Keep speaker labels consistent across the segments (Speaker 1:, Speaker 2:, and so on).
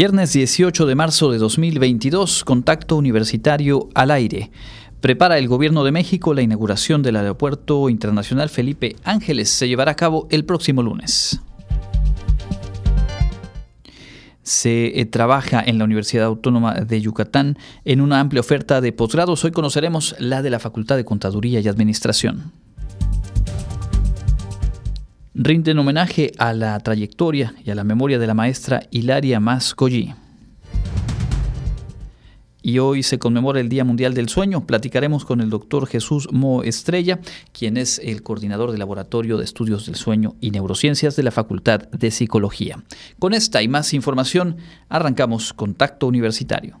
Speaker 1: Viernes 18 de marzo de 2022, contacto universitario al aire. Prepara el Gobierno de México la inauguración del Aeropuerto Internacional Felipe Ángeles. Se llevará a cabo el próximo lunes. Se eh, trabaja en la Universidad Autónoma de Yucatán en una amplia oferta de posgrados. Hoy conoceremos la de la Facultad de Contaduría y Administración rinden homenaje a la trayectoria y a la memoria de la maestra Hilaria Mascollí. Y hoy se conmemora el Día Mundial del Sueño. Platicaremos con el doctor Jesús Mo Estrella, quien es el coordinador del Laboratorio de Estudios del Sueño y Neurociencias de la Facultad de Psicología. Con esta y más información, arrancamos Contacto Universitario.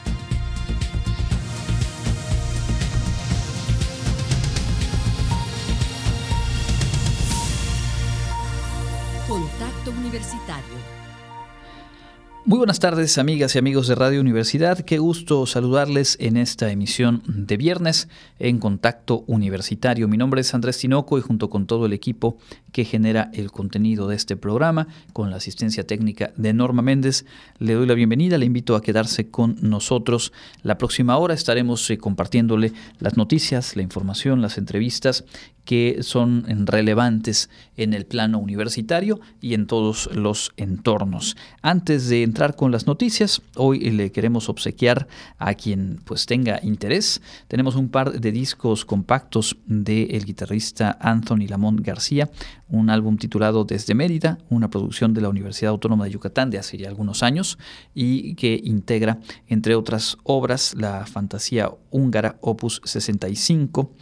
Speaker 1: Muy buenas tardes amigas y amigos de Radio Universidad, qué gusto saludarles en esta emisión de viernes en Contacto Universitario. Mi nombre es Andrés Tinoco y junto con todo el equipo que genera el contenido de este programa, con la asistencia técnica de Norma Méndez, le doy la bienvenida, le invito a quedarse con nosotros. La próxima hora estaremos eh, compartiéndole las noticias, la información, las entrevistas que son relevantes en el plano universitario y en todos los entornos. Antes de entrar con las noticias, hoy le queremos obsequiar a quien pues tenga interés. Tenemos un par de discos compactos del guitarrista Anthony Lamont García, un álbum titulado Desde Mérida, una producción de la Universidad Autónoma de Yucatán de hace ya algunos años y que integra, entre otras obras, la fantasía húngara Opus 65,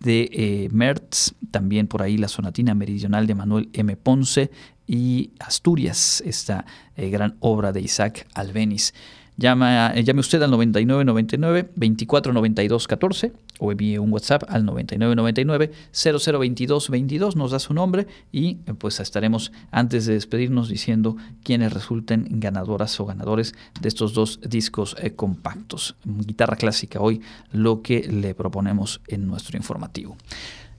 Speaker 1: de eh, Mertz, también por ahí la sonatina meridional de Manuel M. Ponce y Asturias, esta eh, gran obra de Isaac Albeniz. Llama, eh, llame usted al 9999 2492 14 o envíe un WhatsApp al 9999 0022 22, nos da su nombre y eh, pues estaremos antes de despedirnos diciendo quiénes resulten ganadoras o ganadores de estos dos discos compactos. Guitarra clásica hoy lo que le proponemos en nuestro informativo.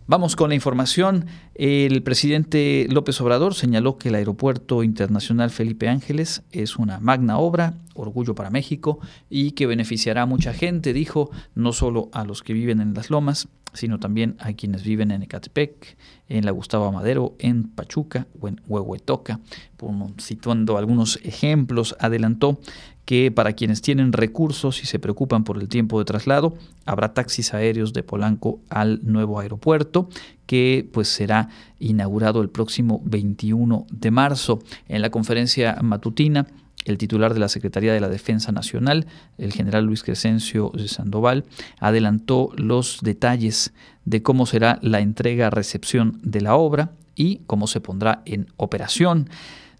Speaker 1: Vamos con la información. El presidente López Obrador señaló que el Aeropuerto Internacional Felipe Ángeles es una magna obra, orgullo para México y que beneficiará a mucha gente, dijo, no solo a los que viven en las lomas, sino también a quienes viven en Ecatepec, en la Gustavo Amadero, en Pachuca o en Huehuetoca. Situando algunos ejemplos, adelantó que para quienes tienen recursos y se preocupan por el tiempo de traslado, habrá taxis aéreos de Polanco al nuevo aeropuerto que pues será inaugurado el próximo 21 de marzo. En la conferencia matutina el titular de la Secretaría de la Defensa Nacional, el general Luis Crescencio Sandoval, adelantó los detalles de cómo será la entrega-recepción de la obra y cómo se pondrá en operación.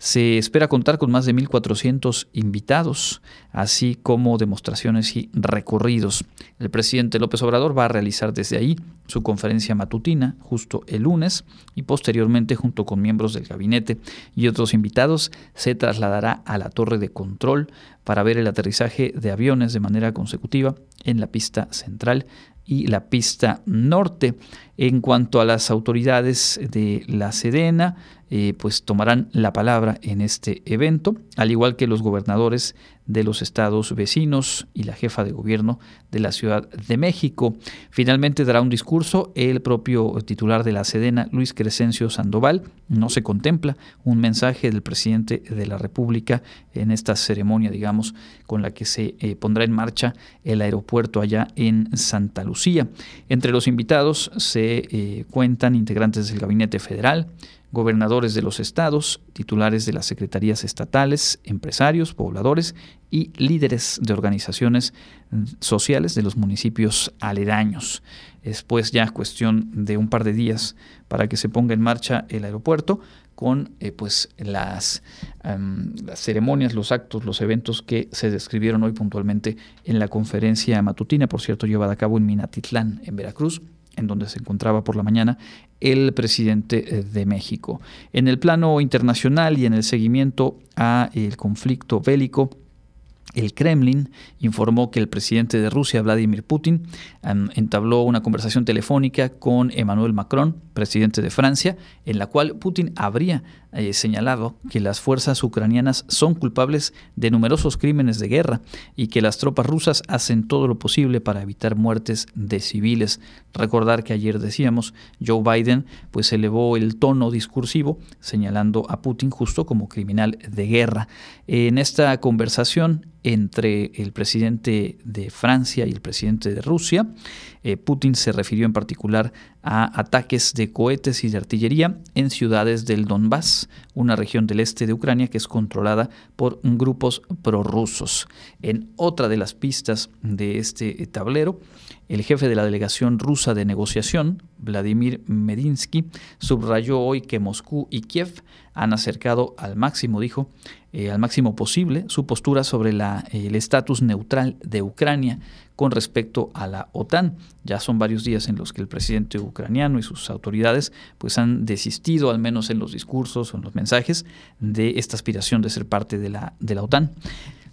Speaker 1: Se espera contar con más de 1.400 invitados, así como demostraciones y recorridos. El presidente López Obrador va a realizar desde ahí su conferencia matutina justo el lunes y posteriormente junto con miembros del gabinete y otros invitados se trasladará a la torre de control para ver el aterrizaje de aviones de manera consecutiva en la pista central y la pista norte. En cuanto a las autoridades de la Sedena, eh, pues tomarán la palabra en este evento, al igual que los gobernadores de los estados vecinos y la jefa de gobierno de la Ciudad de México. Finalmente dará un discurso el propio titular de la Sedena, Luis Crescencio Sandoval. No se contempla un mensaje del presidente de la República en esta ceremonia, digamos, con la que se eh, pondrá en marcha el aeropuerto allá en Santa Lucía. Entre los invitados se eh, cuentan integrantes del Gabinete Federal, gobernadores de los estados, titulares de las secretarías estatales, empresarios, pobladores y líderes de organizaciones sociales de los municipios aledaños. Es pues ya cuestión de un par de días para que se ponga en marcha el aeropuerto con eh, pues las, las, ceremonias, los actos, los eventos que se describieron hoy puntualmente en la conferencia matutina, por cierto, llevada a cabo en Minatitlán, en Veracruz, en donde se encontraba por la mañana el presidente eh, de México. En el plano internacional y en el seguimiento a el conflicto bélico, el Kremlin informó que el presidente de Rusia, Vladimir Putin, entabló una conversación telefónica con Emmanuel Macron, presidente de Francia, en la cual Putin habría eh, señalado que las fuerzas ucranianas son culpables de numerosos crímenes de guerra y que las tropas rusas hacen todo lo posible para evitar muertes de civiles. Recordar que ayer decíamos, Joe Biden pues elevó el tono discursivo señalando a Putin justo como criminal de guerra. En esta conversación entre el presidente de Francia y el presidente de Rusia, eh, Putin se refirió en particular a ataques de cohetes y de artillería en ciudades del Donbass, una región del este de Ucrania que es controlada por grupos prorrusos. En otra de las pistas de este tablero, el jefe de la delegación rusa de negociación, Vladimir Medinsky, subrayó hoy que Moscú y Kiev han acercado al máximo, dijo, eh, al máximo posible su postura sobre el estatus neutral de Ucrania con respecto a la OTAN. Ya son varios días en los que el presidente ucraniano y sus autoridades pues han desistido, al menos en los discursos o en los mensajes, de esta aspiración de ser parte de la, de la OTAN.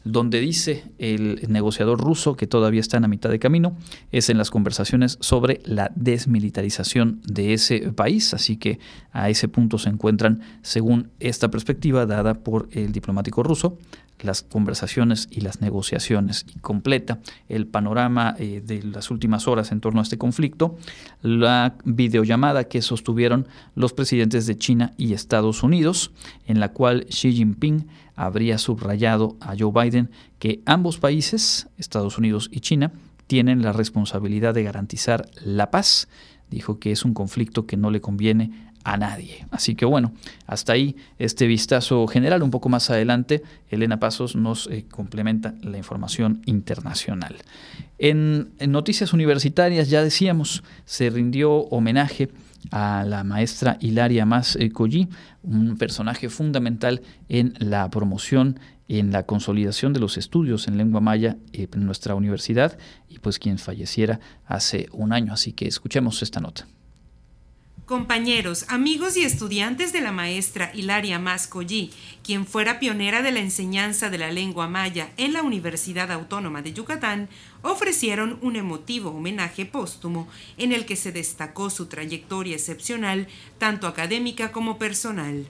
Speaker 1: Donde dice el negociador ruso que todavía está en la mitad de camino es en las conversaciones sobre la desmilitarización de ese país, así que a ese punto se encuentran, según esta perspectiva dada por el diplomático ruso, las conversaciones y las negociaciones. Y completa el panorama eh, de las últimas horas en torno a este conflicto, la videollamada que sostuvieron los presidentes de China y Estados Unidos, en la cual Xi Jinping habría subrayado a Joe Biden que ambos países, Estados Unidos y China, tienen la responsabilidad de garantizar la paz. Dijo que es un conflicto que no le conviene a nadie. Así que bueno, hasta ahí este vistazo general. Un poco más adelante, Elena Pasos nos eh, complementa la información internacional. En, noticias universitarias, ya decíamos, se rindió homenaje a la maestra Hilaria Mas eh, Collí, un personaje fundamental en la promoción en la consolidación de los estudios en lengua maya en nuestra universidad y pues quien falleciera hace un año. Así que escuchemos esta nota.
Speaker 2: Compañeros, amigos y estudiantes de la maestra Hilaria Mascollí, quien fuera pionera de la enseñanza de la lengua maya en la Universidad Autónoma de Yucatán, ofrecieron un emotivo homenaje póstumo en el que se destacó su trayectoria excepcional, tanto académica como personal.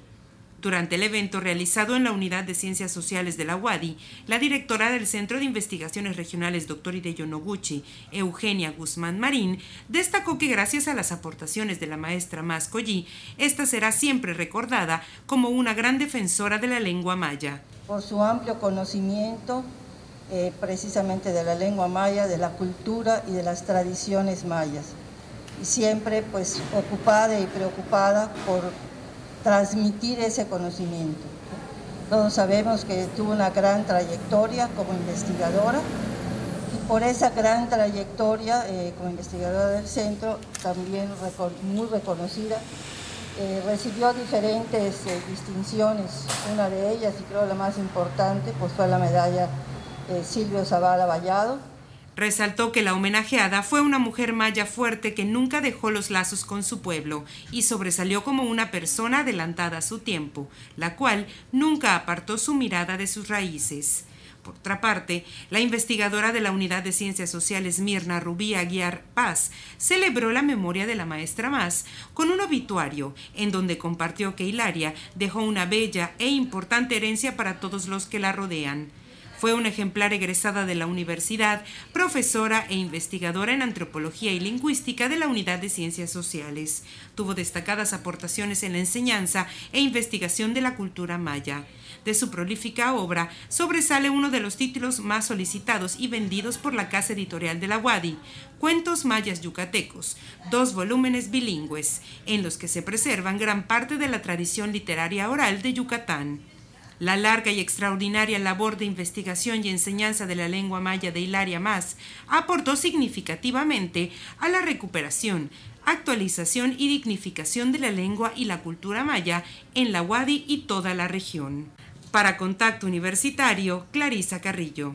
Speaker 2: Durante el evento realizado en la Unidad de Ciencias Sociales de la UADI, la directora del Centro de Investigaciones Regionales Dr. Hideyo Noguchi, Eugenia Guzmán Marín, destacó que gracias a las aportaciones de la maestra Mascoyi, esta será siempre recordada como una gran defensora de la lengua maya.
Speaker 3: Por su amplio conocimiento eh, precisamente de la lengua maya, de la cultura y de las tradiciones mayas. Y siempre pues ocupada y preocupada por transmitir ese conocimiento. Todos sabemos que tuvo una gran trayectoria como investigadora y por esa gran trayectoria eh, como investigadora del centro, también muy reconocida, eh, recibió diferentes eh, distinciones. Una de ellas, y creo la más importante, pues fue la medalla Silvio Zavala Vallado,
Speaker 2: Resaltó que la homenajeada fue una mujer maya fuerte que nunca dejó los lazos con su pueblo y sobresalió como una persona adelantada a su tiempo, la cual nunca apartó su mirada de sus raíces. Por otra parte, la investigadora de la Unidad de Ciencias Sociales Mirna Rubí Aguiar Paz celebró la memoria de la maestra Más con un obituario en donde compartió que Hilaria dejó una bella e importante herencia para todos los que la rodean. Fue una ejemplar egresada de la universidad, profesora e investigadora en antropología y lingüística de la Unidad de Ciencias Sociales. Tuvo destacadas aportaciones en la enseñanza e investigación de la cultura maya. De su prolífica obra sobresale uno de los títulos más solicitados y vendidos por la casa editorial de la UADI, Cuentos Mayas Yucatecos, dos volúmenes bilingües, en los que se preservan gran parte de la tradición literaria oral de Yucatán. La larga y extraordinaria labor de investigación y enseñanza de la lengua maya de Hilaria Más aportó significativamente a la recuperación, actualización y dignificación de la lengua y la cultura maya en la Wadi y toda la región. Para Contacto Universitario, Clarisa Carrillo.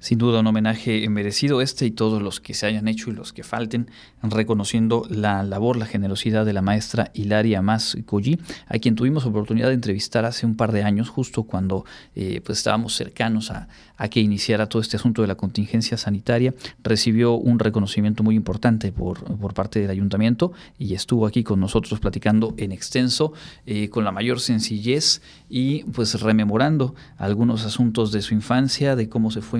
Speaker 1: Sin duda un homenaje merecido este y todos los que se hayan hecho y los que falten, reconociendo la labor, la generosidad de la maestra Hilaria Mas Colli, a quien tuvimos oportunidad de entrevistar hace un par de años, justo cuando eh, pues estábamos cercanos a, a, que iniciara todo este asunto de la contingencia sanitaria. Recibió un reconocimiento muy importante por, por parte del ayuntamiento y estuvo aquí con nosotros platicando en extenso, eh, con la mayor sencillez y pues rememorando algunos asuntos de su infancia, de cómo se fue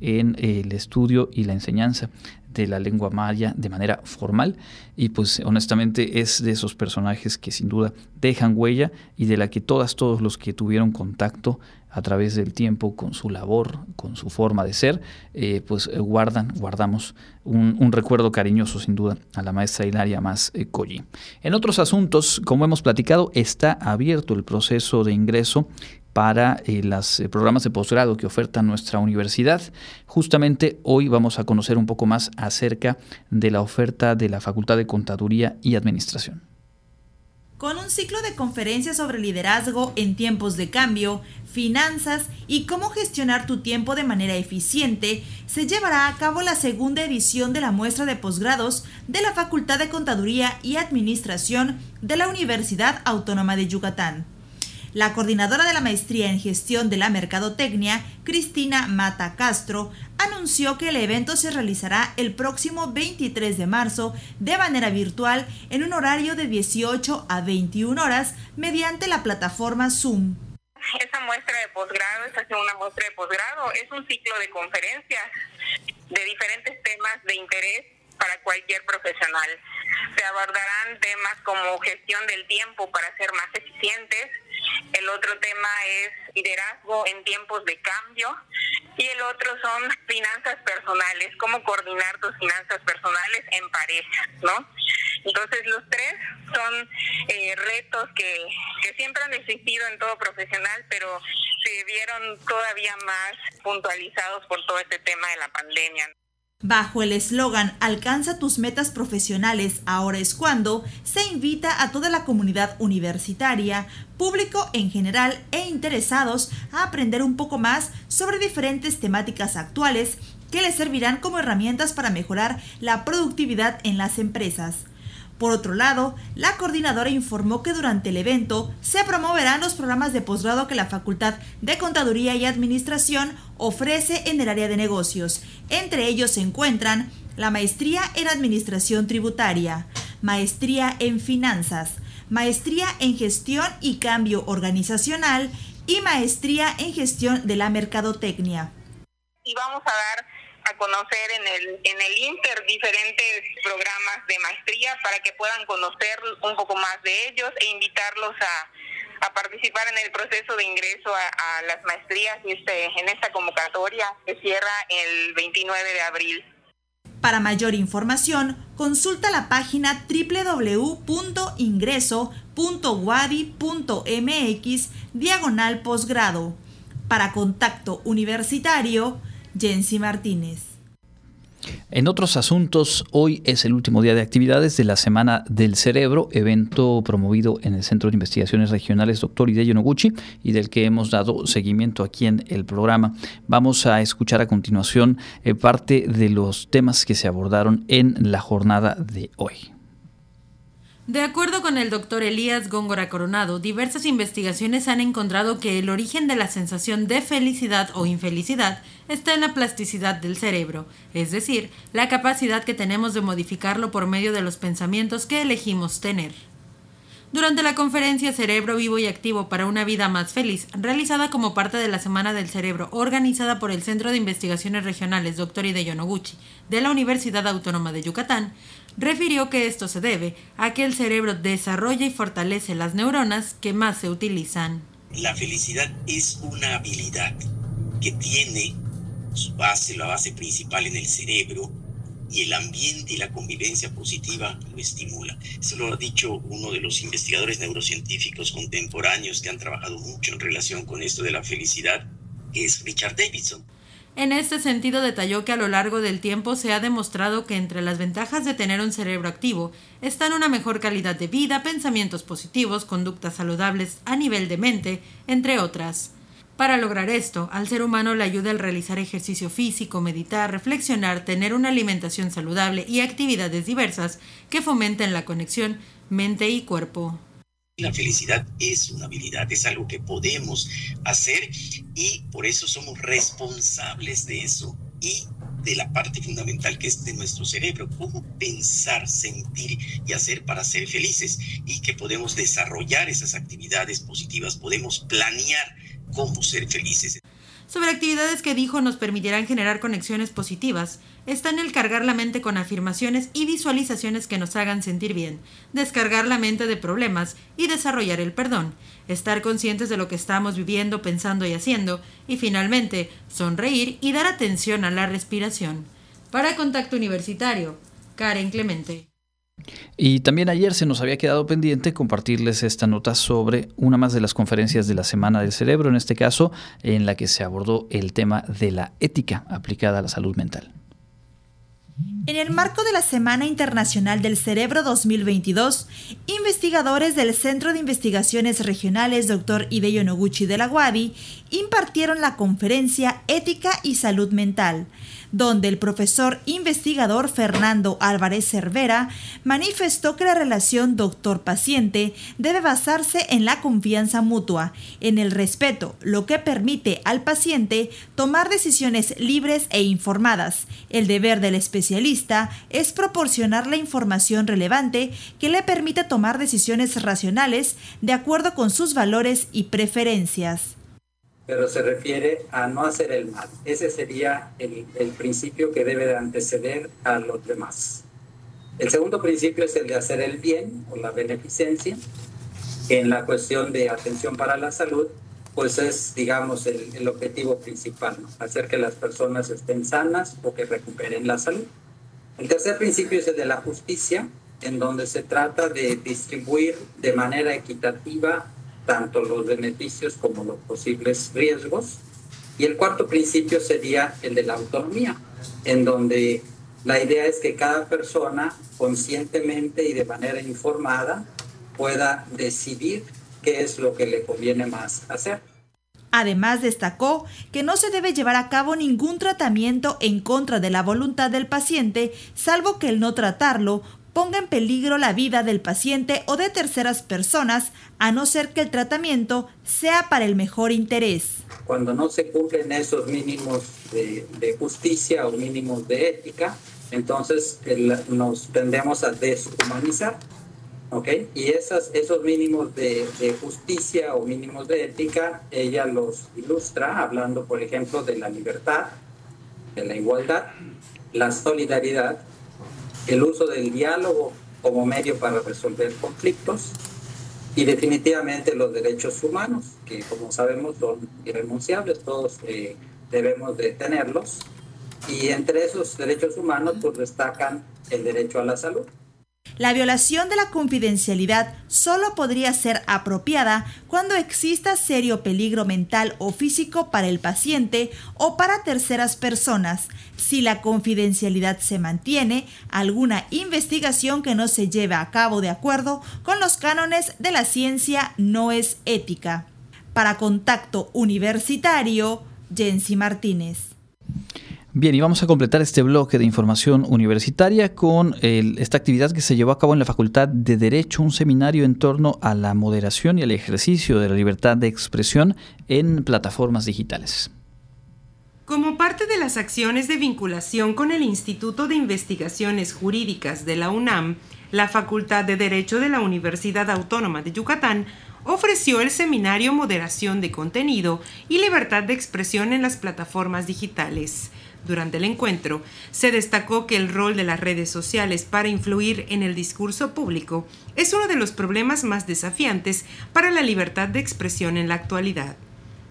Speaker 1: en el estudio y la enseñanza de la lengua maya de manera formal. Y pues honestamente es de esos personajes que sin duda dejan huella y de la que todas, todos los que tuvieron contacto a través del tiempo con su labor, con su forma de ser, eh, pues eh, guardan, guardamos un, recuerdo cariñoso sin duda a la maestra Hilaria Más eh, En otros asuntos, como hemos platicado, está abierto el proceso de ingreso para eh, los eh, programas de posgrado que oferta nuestra universidad. Justamente hoy vamos a conocer un poco más acerca de la oferta de la Facultad de Contaduría y Administración.
Speaker 4: Con un ciclo de conferencias sobre liderazgo en tiempos de cambio, finanzas y cómo gestionar tu tiempo de manera eficiente, se llevará a cabo la segunda edición de la muestra de posgrados de la Facultad de Contaduría y Administración de la Universidad Autónoma de Yucatán. La coordinadora de la maestría en gestión de la mercadotecnia, Cristina Mata Castro, anunció que el evento se realizará el próximo 23 de marzo de manera virtual en un horario de 18 a 21 horas mediante la plataforma Zoom.
Speaker 5: Esa muestra de posgrado, esa es una muestra de posgrado, es un ciclo de conferencias de diferentes temas de interés para cualquier profesional. Se abordarán temas como gestión del tiempo para ser más eficientes, el otro tema es liderazgo en tiempos de cambio y el otro son finanzas personales, cómo coordinar tus finanzas personales en pareja, ¿no? Entonces los tres son eh, retos que, que siempre han existido en todo profesional, pero se vieron todavía más puntualizados por todo este tema de la pandemia.
Speaker 4: Bajo el eslogan Alcanza tus metas profesionales, ahora es cuando, se invita a toda la comunidad universitaria, público en general e interesados a aprender un poco más sobre diferentes temáticas actuales que les servirán como herramientas para mejorar la productividad en las empresas. Por otro lado, la coordinadora informó que durante el evento se promoverán los programas de posgrado que la Facultad de Contaduría y Administración ofrece en el área de negocios. Entre ellos se encuentran la maestría en Administración Tributaria, maestría en Finanzas, maestría en Gestión y Cambio Organizacional y maestría en Gestión de la Mercadotecnia.
Speaker 5: Y vamos a dar a conocer en el, en el Inter diferentes programas de maestría para que puedan conocer un poco más de ellos e invitarlos a, a participar en el proceso de ingreso a, las maestrías este, en esta convocatoria que cierra el 29 de abril.
Speaker 4: Para mayor información, consulta la página www.ingreso.wadi.mx diagonal posgrado. Para contacto universitario, Jensi Martínez.
Speaker 1: En otros asuntos, hoy es el último día de actividades de la Semana del Cerebro, evento promovido en el Centro de Investigaciones Regionales Dr. Hideyo Noguchi y del que hemos dado seguimiento aquí en el programa. Vamos a escuchar a continuación eh, parte de los temas que se abordaron en la jornada de hoy.
Speaker 6: De acuerdo con el doctor Elías Góngora Coronado, diversas investigaciones han encontrado que el origen de la sensación de felicidad o infelicidad está en la plasticidad del cerebro, es decir, la capacidad que tenemos de modificarlo por medio de los pensamientos que elegimos tener. Durante la conferencia Cerebro Vivo y Activo para una Vida Más Feliz, realizada como parte de la Semana del Cerebro, organizada por el Centro de Investigaciones Regionales Dr. Hideyo Noguchi de la Universidad Autónoma de Yucatán, refirió que esto se debe a que el cerebro desarrolla y fortalece las neuronas que más se utilizan.
Speaker 7: La felicidad es una habilidad que tiene su base, la base principal en el cerebro y el ambiente y la convivencia positiva lo estimula. Eso lo ha dicho uno de los investigadores neurocientíficos contemporáneos que han trabajado mucho en relación con esto de la felicidad, que es Richard Davidson.
Speaker 6: En este sentido, detalló que a lo largo del tiempo se ha demostrado que entre las ventajas de tener un cerebro activo están una mejor calidad de vida, pensamientos positivos, conductas saludables a nivel de mente, entre otras. Para lograr esto, al ser humano le ayuda el realizar ejercicio físico, meditar, reflexionar, tener una alimentación saludable y actividades diversas que fomenten la conexión mente y cuerpo.
Speaker 7: La felicidad es una habilidad, es algo que podemos hacer y por eso somos responsables de eso y de la parte fundamental que es de nuestro cerebro, cómo pensar, sentir y hacer para ser felices y que podemos desarrollar esas actividades positivas, podemos planear cómo ser felices.
Speaker 6: Sobre actividades que dijo nos permitirán generar conexiones positivas, está en el cargar la mente con afirmaciones y visualizaciones que nos hagan sentir bien, descargar la mente de problemas y desarrollar el perdón, estar conscientes de lo que estamos viviendo, pensando y haciendo, y finalmente sonreír y dar atención a la respiración. Para Contacto Universitario, Karen Clemente.
Speaker 1: Y también ayer se nos había quedado pendiente compartirles esta nota sobre una más de las conferencias de la Semana del Cerebro, en este caso, en la que se abordó el tema de la ética aplicada a la salud mental.
Speaker 4: En el marco de la Semana Internacional del Cerebro 2022, investigadores del Centro de Investigaciones Regionales Dr. Hideo Noguchi de la UADI impartieron la conferencia Ética y Salud Mental, donde el profesor investigador Fernando Álvarez Cervera manifestó que la relación doctor-paciente debe basarse en la confianza mutua, en el respeto, lo que permite al paciente tomar decisiones libres e informadas. El deber del especialista es proporcionar la información relevante que le permita tomar decisiones racionales de acuerdo con sus valores y preferencias
Speaker 8: pero se refiere a no hacer el mal. Ese sería el, el, principio que debe de anteceder a los demás. El segundo principio es el de hacer el bien o la beneficencia, que en la cuestión de atención para la salud, pues es, digamos, el, el objetivo principal, ¿no? hacer que las personas estén sanas o que recuperen la salud. El tercer principio es el de la justicia, en donde se trata de distribuir de manera equitativa tanto los beneficios como los posibles riesgos. Y el cuarto principio sería el de la autonomía, en donde la idea es que cada persona conscientemente y de manera informada pueda decidir qué es lo que le conviene más hacer.
Speaker 4: Además, destacó que no se debe llevar a cabo ningún tratamiento en contra de la voluntad del paciente, salvo que el no tratarlo ponga en peligro la vida del paciente o de terceras personas, a no ser que el tratamiento sea para el mejor interés.
Speaker 8: Cuando no se cumplen esos mínimos de, justicia o mínimos de ética, entonces nos tendemos a deshumanizar. ¿okay? Y esas, esos mínimos de, de justicia o mínimos de ética, ella los ilustra hablando, por ejemplo, de la libertad, de la igualdad, la solidaridad, el uso del diálogo como medio para resolver conflictos y definitivamente los derechos humanos, que como sabemos son irrenunciables, todos eh, debemos de tenerlos. Y entre esos derechos humanos pues destacan el derecho a la salud.
Speaker 4: La violación de la confidencialidad solo podría ser apropiada cuando exista serio peligro mental o físico para el paciente o para terceras personas. Si la confidencialidad se mantiene, alguna investigación que no se lleve a cabo de acuerdo con los cánones de la ciencia no es ética. Para Contacto Universitario, Jensi Martínez.
Speaker 1: Bien, y vamos a completar este bloque de información universitaria con esta actividad que se llevó a cabo en la Facultad de Derecho, un seminario en torno a la moderación y el ejercicio de la libertad de expresión en plataformas digitales.
Speaker 2: Como parte de las acciones de vinculación con el Instituto de Investigaciones Jurídicas de la UNAM, la Facultad de Derecho de la Universidad Autónoma de Yucatán ofreció el seminario Moderación de Contenido y Libertad de Expresión en las Plataformas Digitales. Durante el encuentro, se destacó que el rol de las redes sociales para influir en el discurso público es uno de los problemas más desafiantes para la libertad de expresión en la actualidad.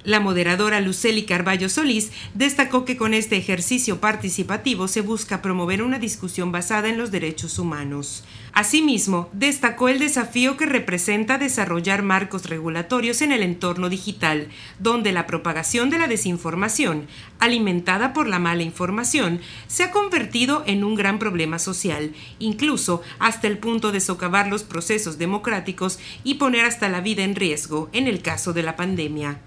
Speaker 2: La moderadora Luceli Carballo Solís destacó que con este ejercicio participativo se busca promover una discusión basada en los derechos humanos. Asimismo, destacó el desafío que representa desarrollar marcos regulatorios en el entorno digital, donde la propagación de la desinformación, alimentada por la mala información, se ha convertido en un gran problema social, incluso hasta el punto de socavar los procesos democráticos y poner hasta la vida en riesgo en el caso de la pandemia.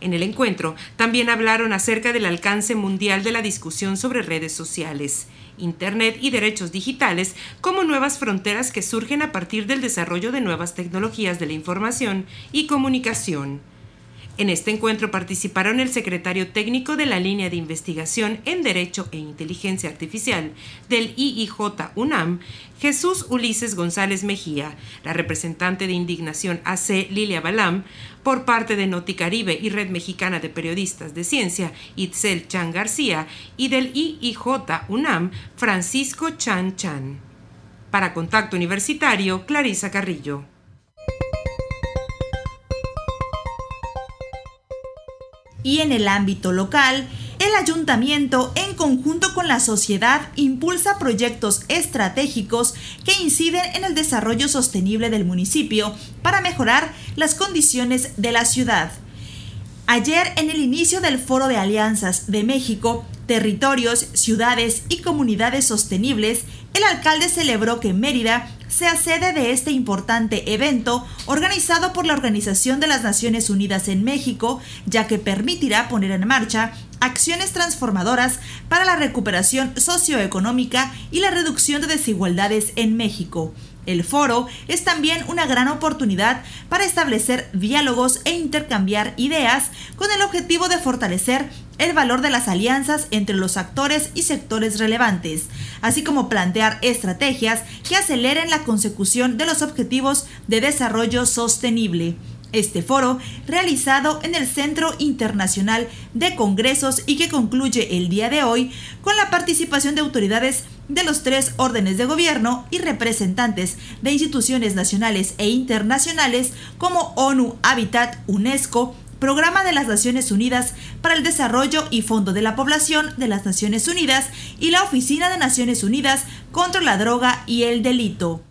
Speaker 2: En el encuentro también hablaron acerca del alcance mundial de la discusión sobre redes sociales. Internet y derechos digitales como nuevas fronteras que surgen a partir del desarrollo de nuevas tecnologías de la información y comunicación. En este encuentro participaron el secretario técnico de la línea de investigación en Derecho e Inteligencia Artificial del IIJ UNAM, Jesús Ulises González Mejía, la representante de Indignación AC Lilia Balam, por parte de Noticaribe y Red Mexicana de Periodistas de Ciencia, Itzel Chan García, y del IIJ UNAM, Francisco Chan Chan. Para Contacto Universitario, Clarisa Carrillo.
Speaker 4: Y en el ámbito local, el ayuntamiento, en conjunto con la sociedad, impulsa proyectos estratégicos que inciden en el desarrollo sostenible del municipio para mejorar las condiciones de la ciudad. Ayer, en el inicio del Foro de Alianzas de México, Territorios, Ciudades y Comunidades Sostenibles, el alcalde celebró que Mérida sea sede de este importante evento organizado por la Organización de las Naciones Unidas en México, ya que permitirá poner en marcha acciones transformadoras para la recuperación socioeconómica y la reducción de desigualdades en México. El foro es también una gran oportunidad para establecer diálogos e intercambiar ideas con el objetivo de fortalecer el valor de las alianzas entre los actores y sectores relevantes, así como plantear estrategias que aceleren la consecución de los objetivos de desarrollo sostenible. Este foro, realizado en el Centro Internacional de Congresos y que concluye el día de hoy con la participación de autoridades de los tres órdenes de gobierno y representantes de instituciones nacionales e internacionales como ONU, Habitat, UNESCO, Programa de las Naciones Unidas para el Desarrollo y Fondo de la Población de las Naciones Unidas y la Oficina de Naciones Unidas contra la Droga y el Delito.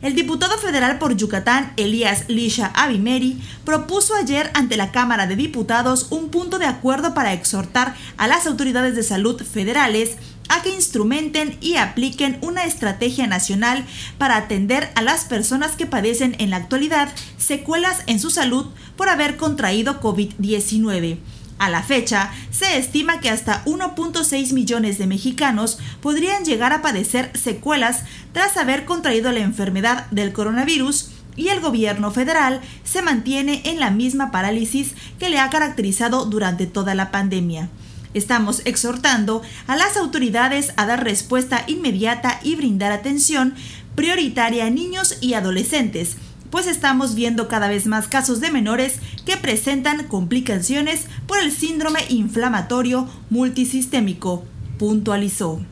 Speaker 4: El diputado federal por Yucatán, Elías Lisha Abimeri, propuso ayer ante la Cámara de Diputados un punto de acuerdo para exhortar a las autoridades de salud federales a que instrumenten y apliquen una estrategia nacional para atender a las personas que padecen en la actualidad secuelas en su salud por haber contraído COVID-19. A la fecha, se estima que hasta 1.6 millones de mexicanos podrían llegar a padecer secuelas tras haber contraído la enfermedad del coronavirus y el gobierno federal se mantiene en la misma parálisis que le ha caracterizado durante toda la pandemia. Estamos exhortando a las autoridades a dar respuesta inmediata y brindar atención prioritaria a niños y adolescentes pues estamos viendo cada vez más casos de menores que presentan complicaciones por el síndrome inflamatorio multisistémico, puntualizó.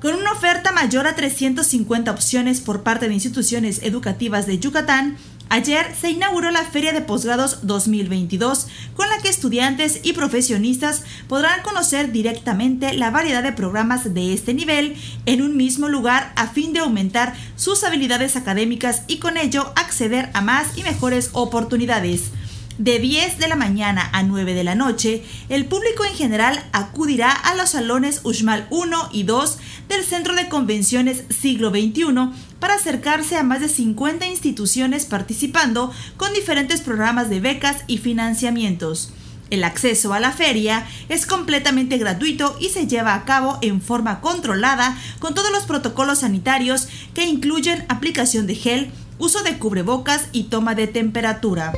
Speaker 4: Con una oferta mayor a 350 opciones por parte de instituciones educativas de Yucatán, Ayer se inauguró la Feria de Posgrados 2022, con la que estudiantes y profesionistas podrán conocer directamente la variedad de programas de este nivel en un mismo lugar a fin de aumentar sus habilidades académicas y con ello acceder a más y mejores oportunidades. De 10 de la mañana a 9 de la noche, el público en general acudirá a los salones Uxmal 1 y 2 del Centro de Convenciones Siglo XXI para acercarse a más de 50 instituciones participando con diferentes programas de becas y financiamientos. El acceso a la feria es completamente gratuito y se lleva a cabo en forma controlada con todos los protocolos sanitarios que incluyen aplicación de gel, uso de cubrebocas y toma de temperatura.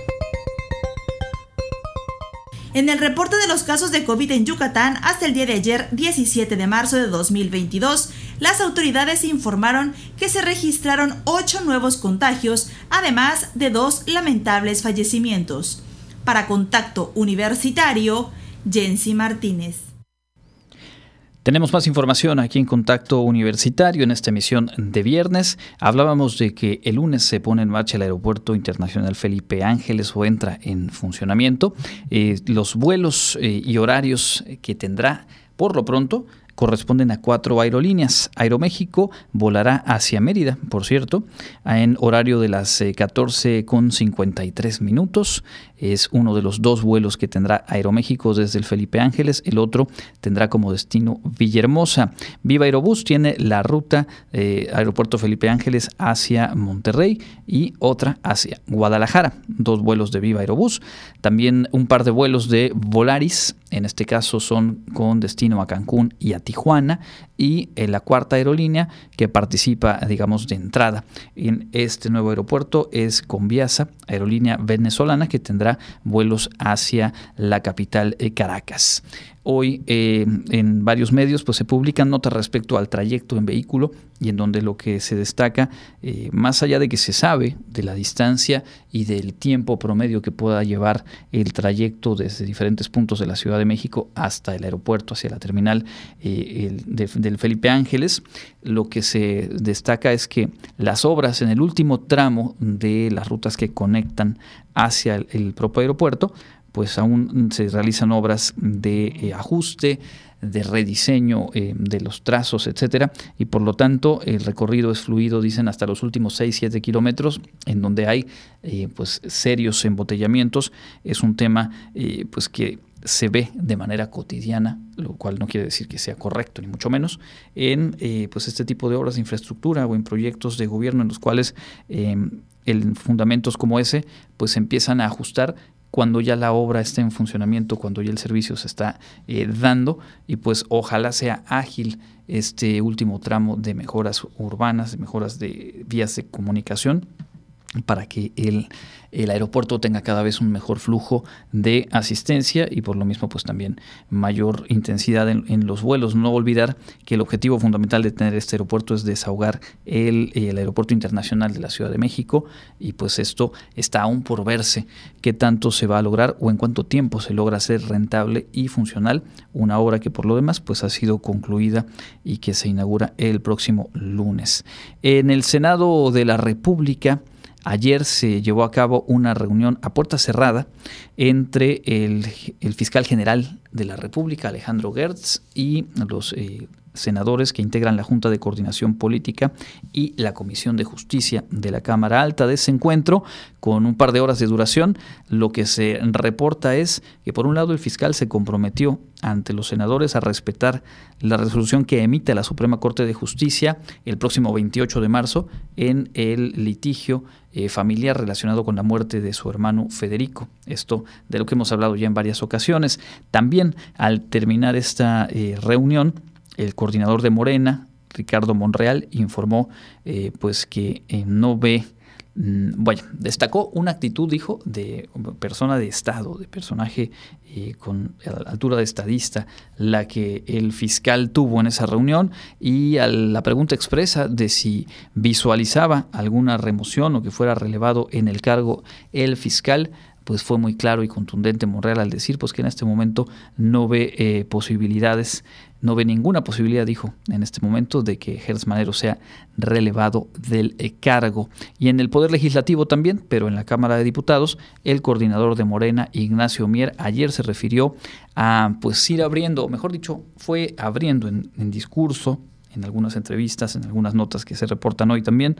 Speaker 4: En el reporte de los casos de COVID en Yucatán hasta el día de ayer, 17 de marzo de 2022, las autoridades informaron que se registraron ocho nuevos contagios, además de dos lamentables fallecimientos. Para Contacto Universitario, Jensi Martínez.
Speaker 1: Tenemos más información aquí en Contacto Universitario en esta emisión de viernes. Hablábamos de que el lunes se pone en marcha el Aeropuerto Internacional Felipe Ángeles o entra en funcionamiento. Eh, los vuelos eh, y horarios que tendrá por lo pronto corresponden a cuatro aerolíneas. Aeroméxico volará hacia Mérida, por cierto, en horario de las 14.53 eh, minutos. Es uno de los dos vuelos que tendrá Aeroméxico desde el Felipe Ángeles. El otro tendrá como destino Villahermosa. Viva Aerobús tiene la ruta eh, Aeropuerto Felipe Ángeles hacia Monterrey y otra hacia Guadalajara. Dos vuelos de Viva Aerobús. También un par de vuelos de Volaris. En este caso son con destino a Cancún y a Tijuana y en la cuarta aerolínea que participa, digamos, de entrada en este nuevo aeropuerto es Conviasa, aerolínea venezolana que tendrá vuelos hacia la capital eh, Caracas. Hoy eh, en varios medios pues, se publican notas respecto al trayecto en vehículo y en donde lo que se destaca, eh, más allá de que se sabe de la distancia y del tiempo promedio que pueda llevar el trayecto desde diferentes puntos de la Ciudad de México hasta el aeropuerto, hacia la terminal eh, del Felipe Ángeles, lo que se destaca es que las obras en el último tramo de las rutas que conectan hacia el propio aeropuerto, pues aún se realizan obras de eh, ajuste, de rediseño eh, de los trazos, etcétera, y por lo tanto el recorrido es fluido, dicen, hasta los últimos 6-7 kilómetros, en donde hay eh, pues serios embotellamientos. Es un tema pues que se ve de manera cotidiana, lo cual no quiere decir que sea correcto, ni mucho menos, en pues este tipo de obras de infraestructura o en proyectos de gobierno en los cuales en fundamentos como ese pues empiezan a ajustar cuando ya la obra está en funcionamiento, cuando ya el servicio se está eh, dando y pues ojalá sea ágil este último tramo de mejoras urbanas, de mejoras de vías de comunicación para que el, el, aeropuerto tenga cada vez un mejor flujo de asistencia y por lo mismo pues también mayor intensidad en, los vuelos. No olvidar que el objetivo fundamental de tener este aeropuerto es desahogar el, el, aeropuerto internacional de la Ciudad de México y pues esto está aún por verse qué tanto se va a lograr o en cuánto tiempo se logra hacer rentable y funcional una obra que por lo demás pues ha sido concluida y que se inaugura el próximo lunes. En el Senado de la República Ayer se llevó a cabo una reunión a puerta cerrada entre el, fiscal general de la República, Alejandro Gertz, y los eh, senadores que integran la Junta de Coordinación Política y la Comisión de Justicia de la Cámara Alta de ese encuentro, con un par de horas de duración. Lo que se reporta es que, por un lado, el fiscal se comprometió ante los senadores a respetar la resolución que emite la Suprema Corte de Justicia el próximo 28 de marzo en el litigio eh, familiar relacionado con la muerte de su hermano Federico. Esto de lo que hemos hablado ya en varias ocasiones. También al terminar esta eh, reunión, el coordinador de Morena, Ricardo Monreal, informó eh, pues que eh, no ve, mm, bueno, destacó una actitud, dijo, de persona de Estado, de personaje eh, con altura de estadista, la que el fiscal tuvo en esa reunión y a la pregunta expresa de si visualizaba alguna remoción o que fuera relevado en el cargo el fiscal, pues fue muy claro y contundente Monreal al decir pues que en este momento no ve posibilidades no ve ninguna posibilidad, dijo en este momento, de que Gertz Manero sea relevado del eh, cargo. Y en el Poder Legislativo también, pero en la Cámara de Diputados, el coordinador de Morena, Ignacio Mier, ayer se refirió a pues ir abriendo, o mejor dicho, fue abriendo en, discurso en algunas entrevistas, en algunas notas que se reportan hoy también,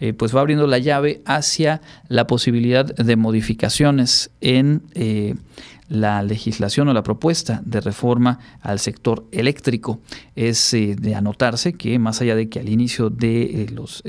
Speaker 1: eh, pues va abriendo la llave hacia la posibilidad de modificaciones en eh, la legislación o la propuesta de reforma al sector eléctrico. Es eh, de anotarse que más allá de que al inicio de los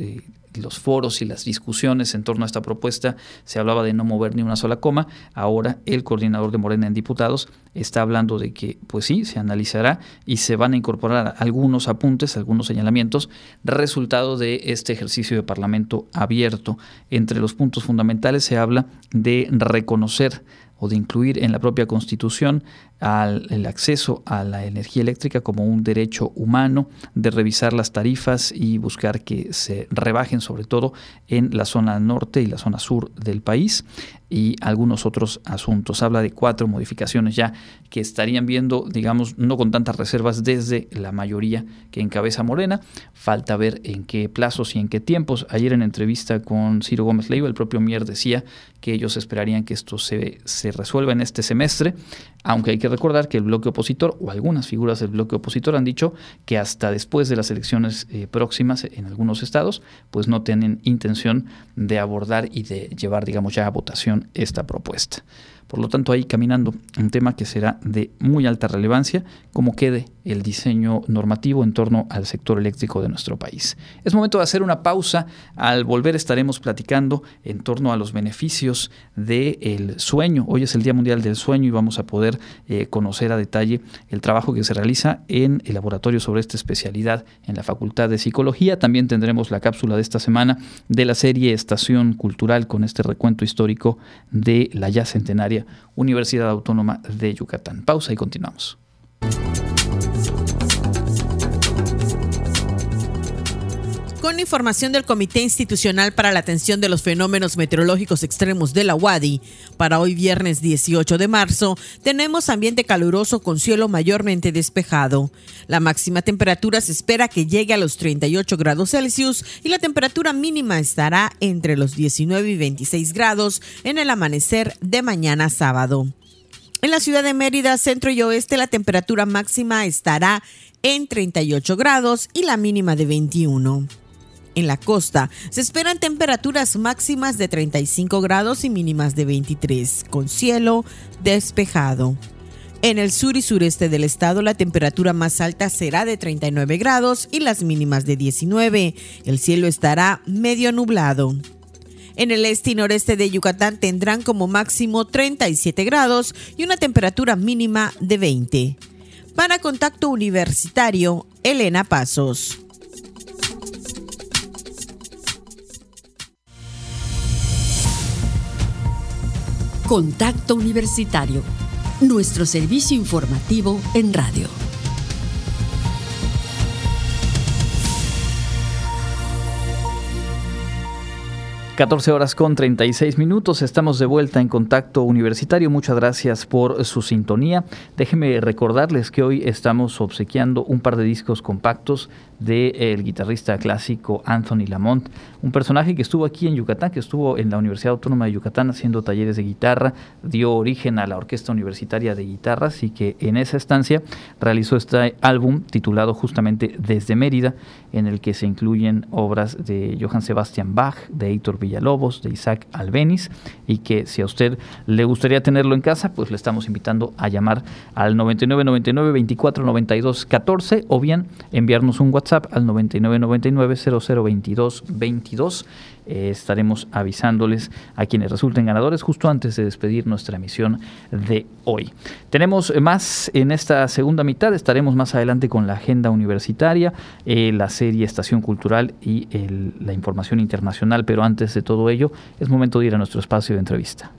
Speaker 1: los foros y las discusiones en torno a esta propuesta se hablaba de no mover ni una sola coma. Ahora el coordinador de Morena en diputados está hablando de que, pues sí, se analizará y se van a incorporar algunos apuntes, algunos señalamientos, resultado de este ejercicio de Parlamento abierto. Entre los puntos fundamentales se habla de reconocer o de incluir en la propia Constitución al, el acceso a la energía eléctrica como un derecho humano, de revisar las tarifas y buscar que se rebajen sobre todo en la zona norte y la zona sur del país y algunos otros asuntos. Habla de cuatro modificaciones ya que estarían viendo, digamos, no con tantas reservas desde la mayoría que encabeza Morena. Falta ver en qué plazos y en qué tiempos. Ayer en entrevista con Ciro Gómez Leiva, el propio Mier decía que ellos esperarían que esto se, se resuelva en este semestre, aunque hay que recordar que el bloque opositor o algunas figuras del bloque opositor han dicho que hasta después de las elecciones eh, próximas en algunos estados, pues no tienen intención de abordar y de llevar, digamos, ya a votación esta propuesta. Por lo tanto, ahí caminando un tema que será de muy alta relevancia, como quede el diseño normativo en torno al sector eléctrico de nuestro país. Es momento de hacer una pausa. Al volver estaremos platicando en torno a los beneficios del sueño. Hoy es el Día Mundial del Sueño y vamos a poder eh, conocer a detalle el trabajo que se realiza en el laboratorio sobre esta especialidad en la Facultad de Psicología. También tendremos la cápsula de esta semana de la serie Estación Cultural con este recuento histórico de la ya centenaria Universidad Autónoma de Yucatán. Pausa y continuamos.
Speaker 9: Con información del Comité Institucional para la Atención de los Fenómenos Meteorológicos Extremos de la UADI, para hoy viernes 18 de marzo, tenemos ambiente caluroso con cielo mayormente despejado. La máxima temperatura se espera que llegue a los 38 grados Celsius y la temperatura mínima estará entre los 19 y 26 grados en el amanecer de mañana sábado. En la ciudad de Mérida, centro y oeste, la temperatura máxima estará en 38 grados y la mínima de 21. En la costa se esperan temperaturas máximas de 35 grados y mínimas de 23, con cielo despejado. En el sur y sureste del estado la temperatura más alta será de 39 grados y las mínimas de 19. El cielo estará medio nublado. En el este y noreste de Yucatán tendrán como máximo 37 grados y una temperatura mínima de 20. Para Contacto Universitario, Elena Pasos.
Speaker 10: Contacto Universitario, nuestro servicio informativo en radio.
Speaker 1: 14 horas con 36 minutos, estamos de vuelta en contacto universitario. Muchas gracias por su sintonía. Déjenme recordarles que hoy estamos obsequiando un par de discos compactos del guitarrista clásico Anthony Lamont, un personaje que estuvo aquí en Yucatán, que estuvo en la Universidad Autónoma de Yucatán haciendo talleres de guitarra, dio origen a la Orquesta Universitaria de Guitarras y que en esa estancia realizó este álbum titulado justamente Desde Mérida, en el que se incluyen obras de Johann Sebastian Bach, de Héctor Villalobos, de Isaac Albeniz, y que si a usted le gustaría tenerlo en casa, pues le estamos invitando a llamar al 9999 24 92 14 o bien enviarnos un WhatsApp al 9999 0022 22. Eh, estaremos avisándoles a quienes resulten ganadores justo antes de despedir nuestra emisión de hoy. Tenemos más en esta segunda mitad, estaremos más adelante con la agenda universitaria, eh, la serie Estación Cultural y la información internacional, pero antes de todo ello es momento de ir a nuestro espacio de entrevista.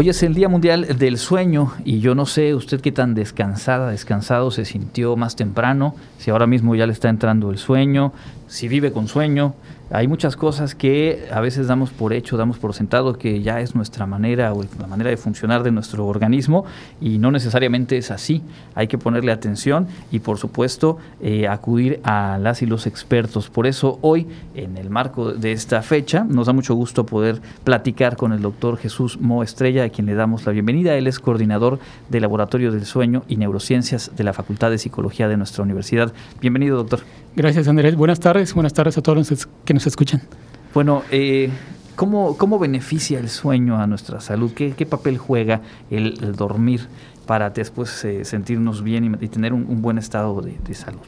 Speaker 1: Hoy es el Día Mundial del Sueño y yo no sé usted qué tan descansada, descansado se sintió más temprano, si ahora mismo ya le está entrando el sueño, si vive con sueño, hay muchas cosas que a veces damos por hecho, damos por sentado que ya es nuestra manera o la manera de funcionar de nuestro organismo y no necesariamente es así. Hay que ponerle atención y por supuesto eh, acudir a las y los expertos. Por eso hoy, en el marco de esta fecha, nos da mucho gusto poder platicar con el doctor Jesús Mo Estrella, a quien le damos la bienvenida. Él es coordinador del Laboratorio del Sueño y Neurociencias de la Facultad de Psicología de nuestra universidad. Bienvenido, doctor.
Speaker 11: Gracias, Andrés. Buenas tardes. Buenas tardes a todos los que nos escuchan.
Speaker 1: Bueno, eh, ¿cómo, ¿cómo, beneficia el sueño a nuestra salud? ¿Qué, qué papel juega el, dormir para después eh, sentirnos bien y, tener un, buen estado de, salud?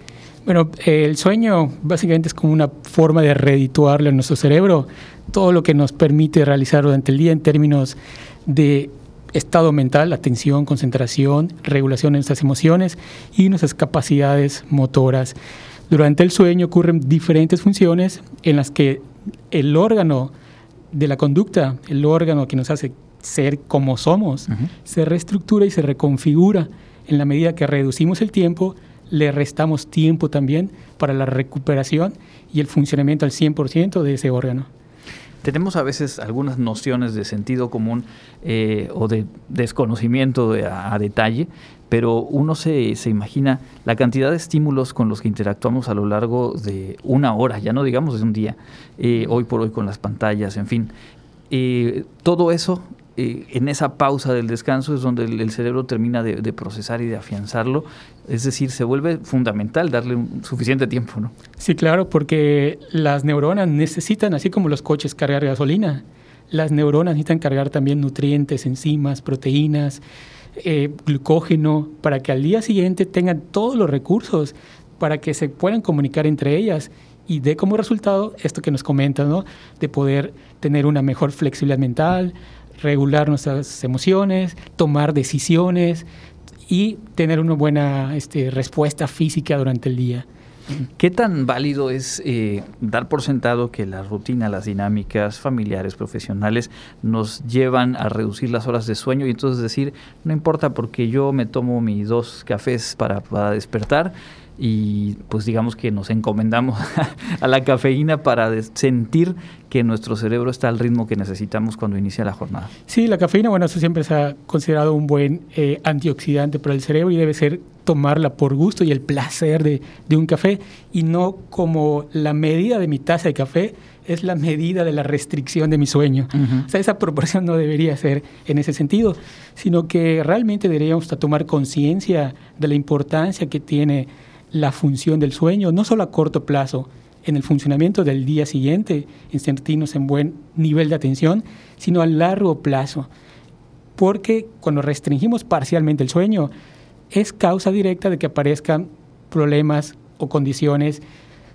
Speaker 11: Bueno, el sueño básicamente es como una forma de redituarle a nuestro cerebro todo lo que nos permite realizar durante el día en términos de estado mental, atención, concentración, regulación de nuestras emociones y nuestras capacidades motoras. Durante el sueño ocurren diferentes funciones en las que el órgano de la conducta, el órgano que nos hace ser como somos, se reestructura y se reconfigura. En la medida que reducimos el tiempo, le restamos tiempo también para la recuperación y el funcionamiento al 100% de ese órgano.
Speaker 1: Tenemos a veces algunas nociones de sentido común eh, o de desconocimiento a, detalle pero uno se, se, imagina la cantidad de estímulos con los que interactuamos a lo largo de una hora, ya no digamos de un día, eh, hoy por hoy con las pantallas, en fin. Eh, todo eso eh, en esa pausa del descanso es donde el, cerebro termina de, procesar y de afianzarlo. Es decir, se vuelve fundamental darle un, suficiente tiempo, ¿no?
Speaker 11: Sí, claro, porque las neuronas necesitan, así como los coches, cargar gasolina. Las neuronas necesitan cargar también nutrientes, enzimas, proteínas, eh, glucógeno, para que al día siguiente tengan todos los recursos para que se puedan comunicar entre ellas y dé como resultado esto que nos comentas, ¿no? De poder tener una mejor flexibilidad mental, regular nuestras emociones, tomar decisiones y tener una buena este, respuesta física durante el día.
Speaker 1: ¿Qué tan válido es eh, dar por sentado que la rutina, las dinámicas familiares, profesionales, nos llevan a reducir las horas de sueño y entonces decir, no importa porque yo me tomo mis dos cafés para, despertar, y pues digamos que nos encomendamos a la cafeína para sentir que nuestro cerebro está al ritmo que necesitamos cuando inicia la jornada.
Speaker 11: Sí, la cafeína, bueno, eso siempre se ha considerado un buen eh, antioxidante para el cerebro y debe ser tomarla por gusto y el placer de, un café y no como la medida de mi taza de café es la medida de la restricción de mi sueño. O sea, esa proporción no debería ser en ese sentido, sino que realmente deberíamos tomar conciencia de la importancia que tiene la función del sueño, no solo a corto plazo, en el funcionamiento del día siguiente, en sentirnos en buen nivel de atención, sino a largo plazo. Porque cuando restringimos parcialmente el sueño, es causa directa de que aparezcan problemas o condiciones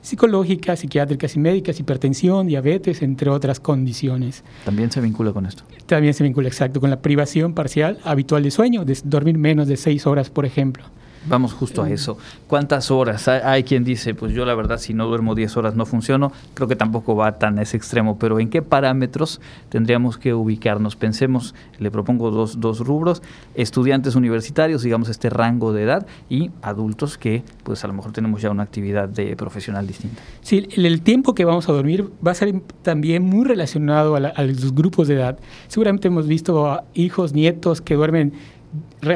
Speaker 11: psicológicas, psiquiátricas y médicas, hipertensión, diabetes, entre otras condiciones.
Speaker 1: También se vincula con esto.
Speaker 11: También se vincula, exacto, con la privación parcial habitual de sueño, de dormir menos de seis horas, por ejemplo.
Speaker 1: Vamos justo a eso. ¿Cuántas horas? Hay, quien dice, pues yo la verdad si no duermo 10 horas no funciono. Creo que tampoco va tan a ese extremo, pero ¿en qué parámetros tendríamos que ubicarnos? Pensemos, le propongo dos, dos rubros, estudiantes universitarios, digamos este rango de edad, y adultos que pues a lo mejor tenemos ya una actividad de profesional distinta.
Speaker 11: Sí, el, tiempo que vamos a dormir va a ser también muy relacionado a, a los grupos de edad. Seguramente hemos visto a hijos, nietos que duermen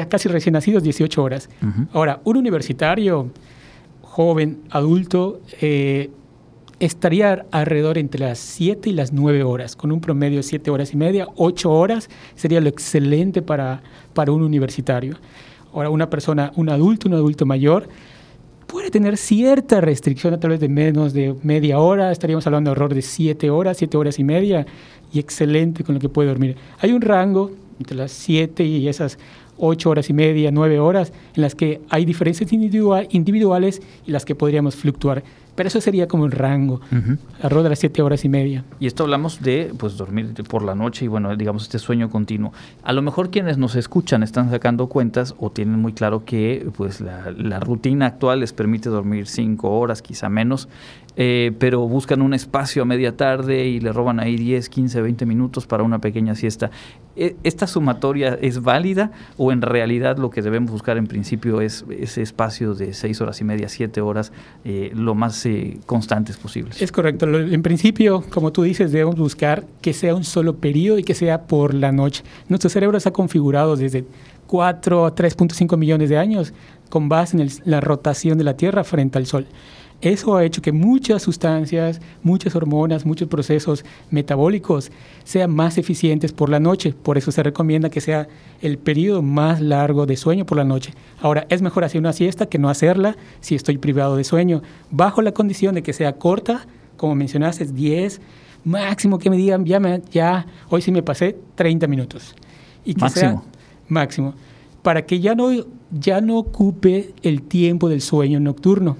Speaker 11: casi recién nacidos, 18 horas. Ahora, un universitario, joven, adulto, eh, estaría alrededor entre las 7 y las 9 horas, con un promedio de 7 horas y media, 8 horas sería lo excelente para, para un universitario. Ahora, una persona, un adulto, un adulto mayor, puede tener cierta restricción a través de menos de media hora, estaríamos hablando de error de 7 horas, 7 horas y media, y excelente con lo que puede dormir. Hay un rango entre las 7 y esas ocho horas y media, nueve horas, en las que hay diferencias individuales y las que podríamos fluctuar. Pero eso sería como el rango, alrededor de las siete horas y media.
Speaker 1: Y esto hablamos de pues dormir por la noche y bueno, digamos este sueño continuo. A lo mejor quienes nos escuchan están sacando cuentas o tienen muy claro que pues la, la rutina actual les permite dormir cinco horas, quizá menos. Eh, pero buscan un espacio a media tarde y le roban ahí 10, 15, 20 minutos para una pequeña siesta. ¿E, ¿Esta sumatoria es válida o en realidad lo que debemos buscar en principio es ese espacio de 6 horas y media, 7 horas, eh, lo más eh, constantes posible?
Speaker 11: Es correcto. En principio, como tú dices, debemos buscar que sea un solo periodo y que sea por la noche. Nuestro cerebro está configurado desde 4 a 3.5 millones de años con base en la rotación de la Tierra frente al Sol. Eso ha hecho que muchas sustancias, muchas hormonas, muchos procesos metabólicos sean más eficientes por la noche. Por eso se recomienda que sea el periodo más largo de sueño por la noche. Ahora, es mejor hacer una siesta que no hacerla si estoy privado de sueño, bajo la condición de que sea corta, como mencionaste, 10, máximo que me digan, ya, ya hoy sí me pasé 30 minutos.
Speaker 1: Y que máximo. Sea
Speaker 11: máximo para que ya no, ya no ocupe el tiempo del sueño nocturno.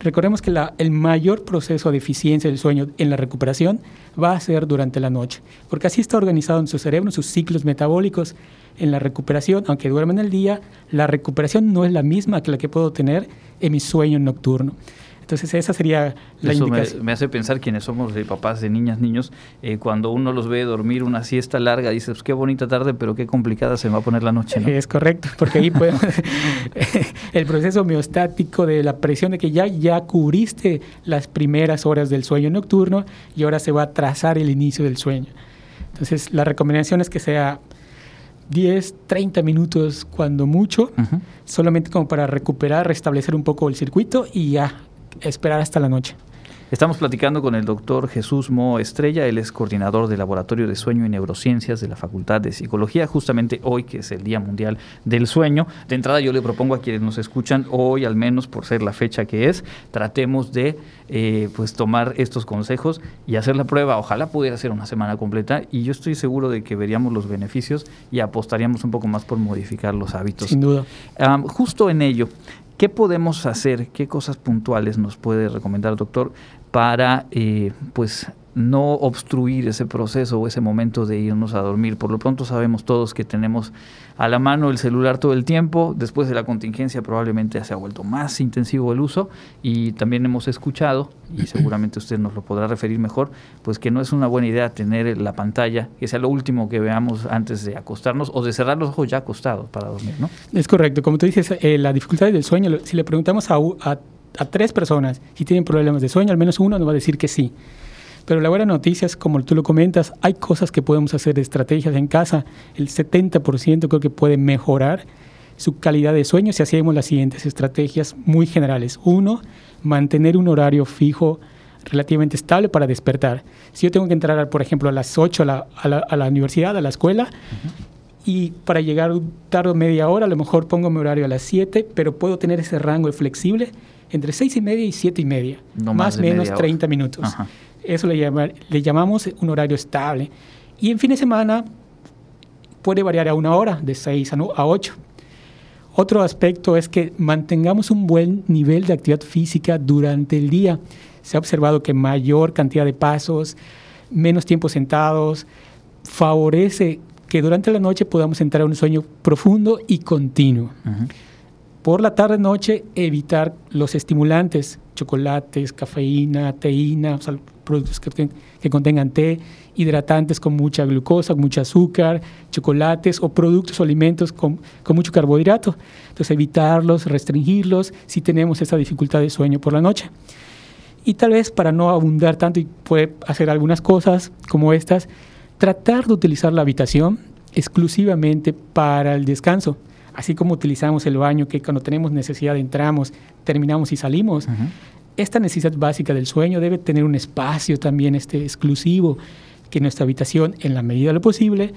Speaker 11: Recordemos que la, el mayor proceso de eficiencia del sueño en la recuperación va a ser durante la noche, porque así está organizado en su cerebro, en sus ciclos metabólicos. En la recuperación, aunque duerma en el día, la recuperación no es la misma que la que puedo tener en mi sueño nocturno. Entonces esa sería la Eso
Speaker 1: indicación. Me, hace pensar quienes somos de papás de niñas, niños, eh, cuando uno los ve dormir una siesta larga, dices, pues qué bonita tarde, pero qué complicada se va a poner la noche. ¿no?
Speaker 11: Es correcto, porque ahí podemos, el proceso homeostático de la presión de que ya, ya cubriste las primeras horas del sueño nocturno y ahora se va a trazar el inicio del sueño. Entonces la recomendación es que sea 10, 30 minutos cuando mucho, solamente como para recuperar, restablecer un poco el circuito y ya esperar hasta la noche.
Speaker 1: Estamos platicando con el doctor Jesús Mo Estrella, él es coordinador del Laboratorio de Sueño y Neurociencias de la Facultad de Psicología, justamente hoy que es el Día Mundial del Sueño. De entrada yo le propongo a quienes nos escuchan hoy, al menos por ser la fecha que es, tratemos de eh, pues tomar estos consejos y hacer la prueba. Ojalá pudiera ser una semana completa y yo estoy seguro de que veríamos los beneficios y apostaríamos un poco más por modificar los hábitos.
Speaker 11: Sin duda.
Speaker 1: justo en ello, ¿Qué podemos hacer? ¿Qué cosas puntuales nos puede recomendar, doctor, para eh, pues no obstruir ese proceso o ese momento de irnos a dormir. Por lo pronto sabemos todos que tenemos a la mano el celular todo el tiempo, después de la contingencia probablemente se ha vuelto más intensivo el uso y también hemos escuchado, y seguramente usted nos lo podrá referir mejor, pues que no es una buena idea tener la pantalla, que sea lo último que veamos antes de acostarnos o de cerrar los ojos ya acostados para dormir, ¿no?
Speaker 11: Es correcto, como tú dices, eh, la dificultad del sueño, si le preguntamos a, a a tres personas si tienen problemas de sueño, al menos uno nos va a decir que sí. Pero la buena noticia es, como tú lo comentas, hay cosas que podemos hacer, estrategias en casa. El 70% creo que puede mejorar su calidad de sueño si hacemos las siguientes estrategias muy generales. Uno, mantener un horario fijo relativamente estable para despertar. Si yo tengo que entrar, por ejemplo, a las 8 a la, a la, universidad, a la escuela, y para llegar tarde media hora, a lo mejor pongo mi horario a las 7, pero puedo tener ese rango flexible entre 6 y media y 7 y media, más o menos 30 minutos. Eso le, le llamamos un horario estable. Y en fin de semana puede variar a una hora, de 6 a 8. Otro aspecto es que mantengamos un buen nivel de actividad física durante el día. Se ha observado que mayor cantidad de pasos, menos tiempo sentados, favorece que durante la noche podamos entrar a un sueño profundo y continuo. Por la tarde-noche, evitar los estimulantes, chocolates, cafeína, teína, productos que, contengan té, hidratantes con mucha glucosa, mucho azúcar, chocolates o productos o alimentos con, mucho carbohidrato. Entonces, evitarlos, restringirlos si tenemos esa dificultad de sueño por la noche. Y tal vez para no abundar tanto y poder hacer algunas cosas como estas, tratar de utilizar la habitación exclusivamente para el descanso así como utilizamos el baño, que cuando tenemos necesidad entramos, terminamos y salimos, esta necesidad básica del sueño debe tener un espacio también este, exclusivo, que nuestra habitación, en la medida de lo posible,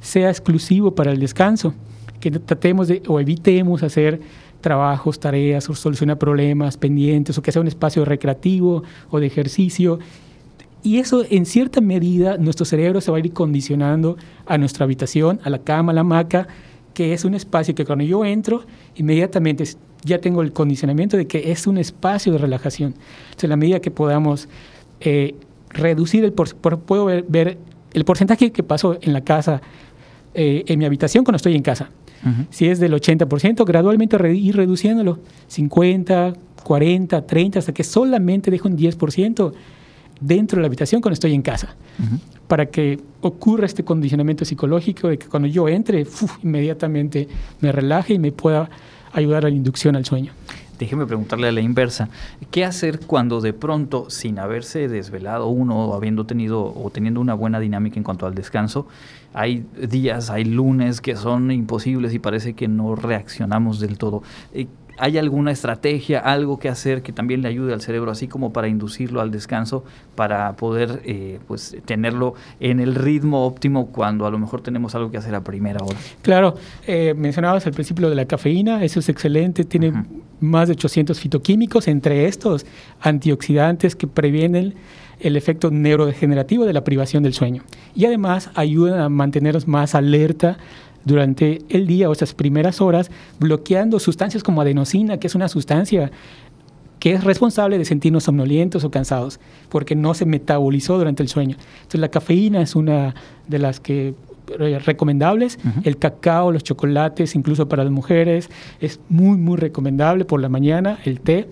Speaker 11: sea exclusivo para el descanso, que tratemos de o evitemos hacer trabajos, tareas o solucionar problemas pendientes o que sea un espacio recreativo o de ejercicio. Y eso en cierta medida nuestro cerebro se va a ir condicionando a nuestra habitación, a la cama, a la hamaca, que es un espacio que cuando yo entro, inmediatamente ya tengo el condicionamiento de que es un espacio de relajación. Entonces, en la medida que podamos eh, reducir el puedo ver, el porcentaje que paso en la casa, eh, en mi habitación cuando estoy en casa. Si es del 80%, gradualmente ir reduciéndolo, 50, 40, 30, hasta que solamente dejo un 10% dentro de la habitación cuando estoy en casa, para que ocurra este condicionamiento psicológico de que cuando yo entre, inmediatamente me relaje y me pueda ayudar a la inducción al sueño.
Speaker 1: Déjeme preguntarle a la inversa, ¿qué hacer cuando de pronto, sin haberse desvelado uno o habiendo tenido o teniendo una buena dinámica en cuanto al descanso, hay días, hay lunes que son imposibles y parece que no reaccionamos del todo? ¿Hay alguna estrategia, algo que hacer que también le ayude al cerebro, así como para inducirlo al descanso, para poder eh, pues, tenerlo en el ritmo óptimo cuando a lo mejor tenemos algo que hacer a primera hora?
Speaker 11: Claro, eh, mencionabas el principio de la cafeína, eso es excelente, tiene más de 800 fitoquímicos, entre estos antioxidantes que previenen el efecto neurodegenerativo de la privación del sueño. Y además ayudan a mantenernos más alerta durante el día o esas primeras horas, bloqueando sustancias como adenosina, que es una sustancia que es responsable de sentirnos somnolientos o cansados, porque no se metabolizó durante el sueño. Entonces la cafeína es una de las que eh, recomendables, el cacao, los chocolates, incluso para las mujeres, es muy, muy recomendable por la mañana, el té.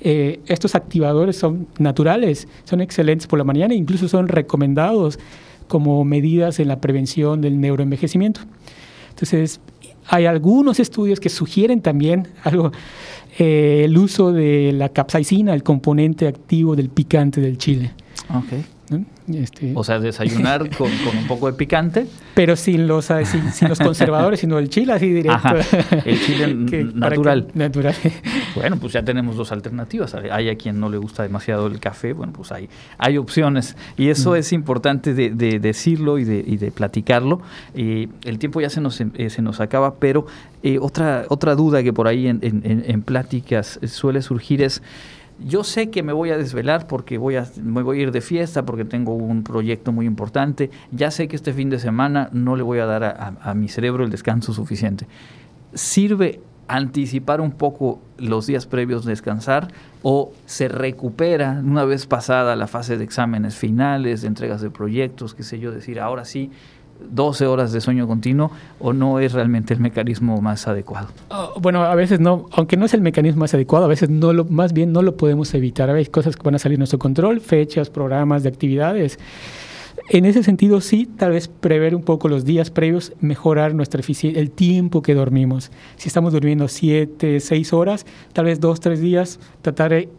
Speaker 11: Eh, estos activadores son naturales, son excelentes por la mañana e incluso son recomendados como medidas en la prevención del neuroenvejecimiento. Entonces, hay algunos estudios que sugieren también algo, eh, el uso de la capsaicina, el componente activo del picante del chile. Este,
Speaker 1: o sea, desayunar con, un poco de picante.
Speaker 11: Pero sin los, ah, sin, los conservadores, sino el chile así directo.
Speaker 1: el chile natural.
Speaker 11: natural.
Speaker 1: Bueno, pues ya tenemos dos alternativas. Hay a quien no le gusta demasiado el café, bueno, pues hay, hay opciones. Y eso mm. es importante de, decirlo y de, y de platicarlo. Eh, el tiempo ya se nos, eh, se nos acaba, pero eh, otra, otra duda que por ahí en, en pláticas suele surgir es yo sé que me voy a desvelar porque voy a, me voy a ir de fiesta, porque tengo un proyecto muy importante, ya sé que este fin de semana no le voy a dar a, mi cerebro el descanso suficiente. ¿Sirve anticipar un poco los días previos de descansar o se recupera una vez pasada la fase de exámenes finales, de entregas de proyectos, qué sé yo, decir, ahora sí 12 horas de sueño continuo o no es realmente el mecanismo más adecuado?
Speaker 11: Ah, bueno, a veces no, aunque no es el mecanismo más adecuado, a veces no lo, más bien no lo podemos evitar. Hay cosas que van a salir de nuestro control, fechas, programas de actividades. En ese sentido, sí, tal vez prever un poco los días previos, mejorar nuestra eficiencia, el tiempo que dormimos. Si estamos durmiendo 7, 6 horas, tal vez 2, 3 días, tratar de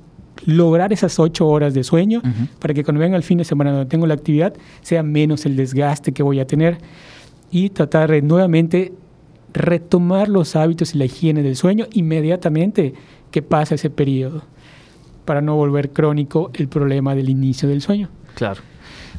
Speaker 11: lograr esas ocho horas de sueño para que cuando venga el fin de semana donde tengo la actividad sea menos el desgaste que voy a tener. Y tratar de nuevamente retomar los hábitos y la higiene del sueño inmediatamente que pasa ese periodo para no volver crónico el problema del inicio del sueño.
Speaker 1: Claro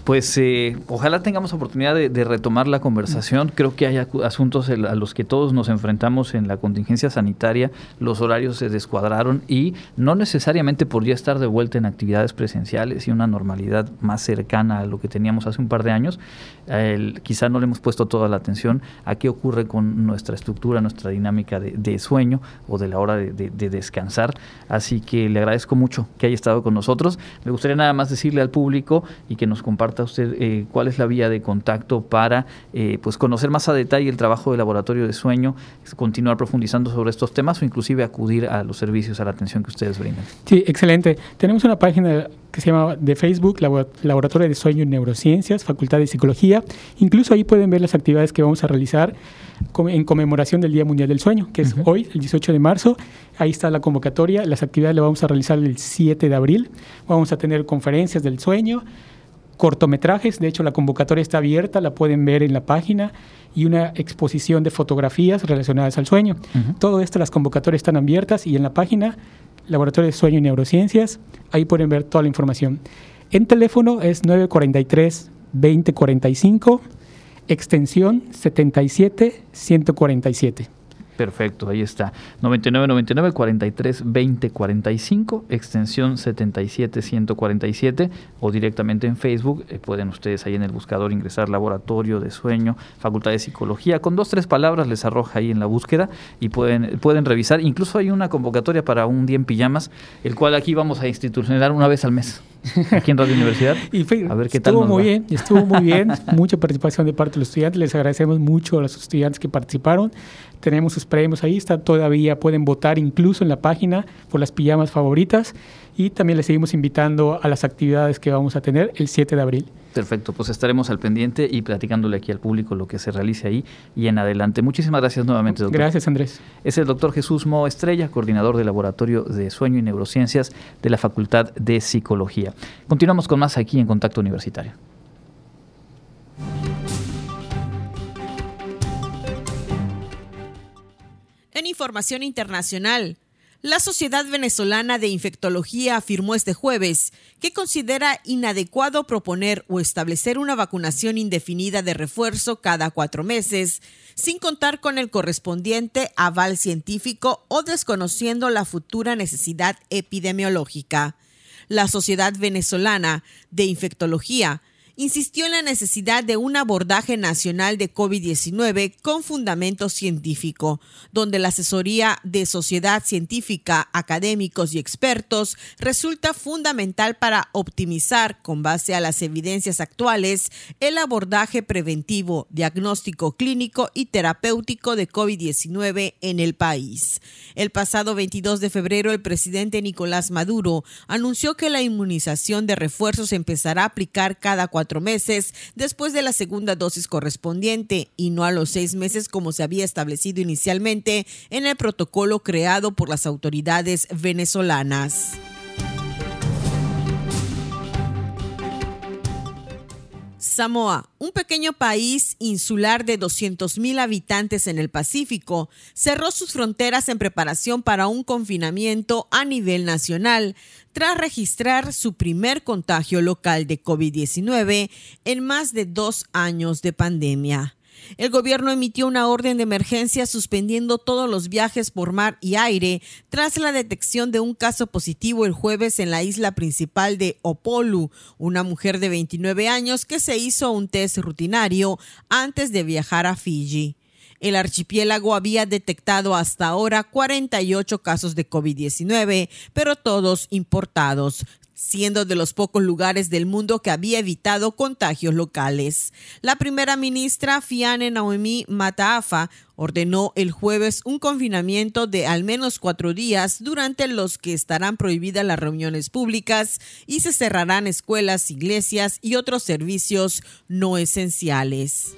Speaker 1: pues eh, ojalá tengamos oportunidad de, retomar la conversación. Creo que hay asuntos a los que todos nos enfrentamos en la contingencia sanitaria. Los horarios se descuadraron y no necesariamente podría estar de vuelta en actividades presenciales y una normalidad más cercana a lo que teníamos hace un par de años. quizá no le hemos puesto toda la atención a qué ocurre con nuestra estructura, nuestra dinámica de, sueño o de la hora de, de, descansar. Así que le agradezco mucho que haya estado con nosotros. Me gustaría nada más decirle al público y que nos comparta usted eh, cuál es la vía de contacto para eh, pues conocer más a detalle el trabajo del laboratorio de sueño, continuar profundizando sobre estos temas o inclusive acudir a los servicios, a la atención que ustedes brindan.
Speaker 11: Sí, excelente. Tenemos una página que se llama de Facebook, Laboratorio de Sueño y Neurociencias, Facultad de Psicología. Incluso ahí pueden ver las actividades que vamos a realizar en conmemoración del Día Mundial del Sueño, que es hoy, el 18 de marzo. Ahí está la convocatoria. Las actividades las vamos a realizar el 7 de abril. Vamos a tener conferencias del sueño, cortometrajes, de hecho la convocatoria está abierta, la pueden ver en la página, y una exposición de fotografías relacionadas al sueño. Todo esto, las convocatorias están abiertas y en la página Laboratorio de Sueño y Neurociencias, ahí pueden ver toda la información. En teléfono es 943-2045, extensión 77-147.
Speaker 1: Perfecto, ahí está. 9999 43 20 45, extensión 77 147 o directamente en Facebook. Eh, pueden ustedes ahí en el buscador ingresar laboratorio de sueño, facultad de psicología. Con dos, tres palabras les arroja ahí en la búsqueda y pueden, pueden revisar. Incluso hay una convocatoria para un día en pijamas, el cual aquí vamos a institucionalizar una vez al mes aquí en Radio Universidad.
Speaker 11: y a ver qué estuvo muy bien, estuvo muy bien, mucha participación de parte de los estudiantes. Les agradecemos mucho a los estudiantes que participaron. Tenemos sus premios ahí, está todavía, pueden votar incluso en la página por las pijamas favoritas y también les seguimos invitando a las actividades que vamos a tener el 7 de abril.
Speaker 1: Perfecto, pues estaremos al pendiente y platicándole aquí al público lo que se realice ahí y en adelante. Muchísimas gracias nuevamente, doctor.
Speaker 11: Gracias, Andrés.
Speaker 1: Es el doctor Jesús Mo Estrella, coordinador del Laboratorio de Sueño y Neurociencias de la Facultad de Psicología. Continuamos con más aquí en Contacto Universitario.
Speaker 9: En información internacional, la Sociedad Venezolana de Infectología afirmó este jueves que considera inadecuado proponer o establecer una vacunación indefinida de refuerzo cada cuatro meses, sin contar con el correspondiente aval científico o desconociendo la futura necesidad epidemiológica. La Sociedad Venezolana de Infectología insistió en la necesidad de un abordaje nacional de COVID-19 con fundamento científico, donde la asesoría de sociedad científica, académicos y expertos resulta fundamental para optimizar, con base a las evidencias actuales, el abordaje preventivo, diagnóstico clínico y terapéutico de COVID-19 en el país. El pasado 22 de febrero, el presidente Nicolás Maduro anunció que la inmunización de refuerzos empezará a aplicar cada meses después de la segunda dosis correspondiente y no a los seis meses como se había establecido inicialmente en el protocolo creado por las autoridades venezolanas. Samoa, un pequeño país insular de 200.000 habitantes en el Pacífico, cerró sus fronteras en preparación para un confinamiento a nivel nacional, tras registrar su primer contagio local de COVID-19 en más de dos años de pandemia. El gobierno emitió una orden de emergencia suspendiendo todos los viajes por mar y aire tras la detección de un caso positivo el jueves en la isla principal de Opolu, una mujer de 29 años que se hizo un test rutinario antes de viajar a Fiji. El archipiélago había detectado hasta ahora 48 casos de COVID-19, pero todos importados, siendo de los pocos lugares del mundo que había evitado contagios locales. La primera ministra Fiane Naomi Mataafa ordenó el jueves un confinamiento de al menos cuatro días durante los que estarán prohibidas las reuniones públicas y se cerrarán escuelas, iglesias y otros servicios no esenciales.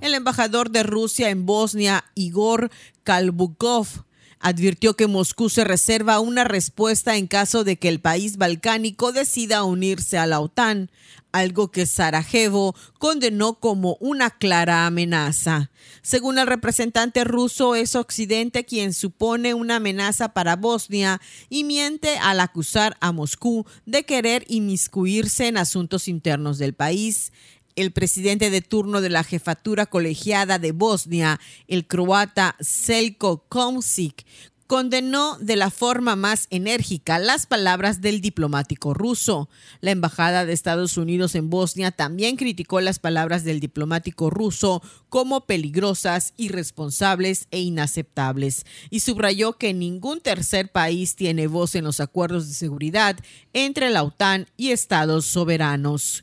Speaker 9: El embajador de Rusia en Bosnia, Igor Kalbukov, advirtió que Moscú se reserva una respuesta en caso de que el país balcánico decida unirse a la OTAN, algo que Sarajevo condenó como una clara amenaza. Según el representante ruso, es Occidente quien supone una amenaza para Bosnia y miente al acusar a Moscú de querer inmiscuirse en asuntos internos del país el presidente de turno de la jefatura colegiada de Bosnia, el croata Selko Komsik, condenó de la forma más enérgica las palabras del diplomático ruso. La Embajada de Estados Unidos en Bosnia también criticó las palabras del diplomático ruso como peligrosas, irresponsables e inaceptables y subrayó que ningún tercer país tiene voz en los acuerdos de seguridad entre la OTAN y estados soberanos.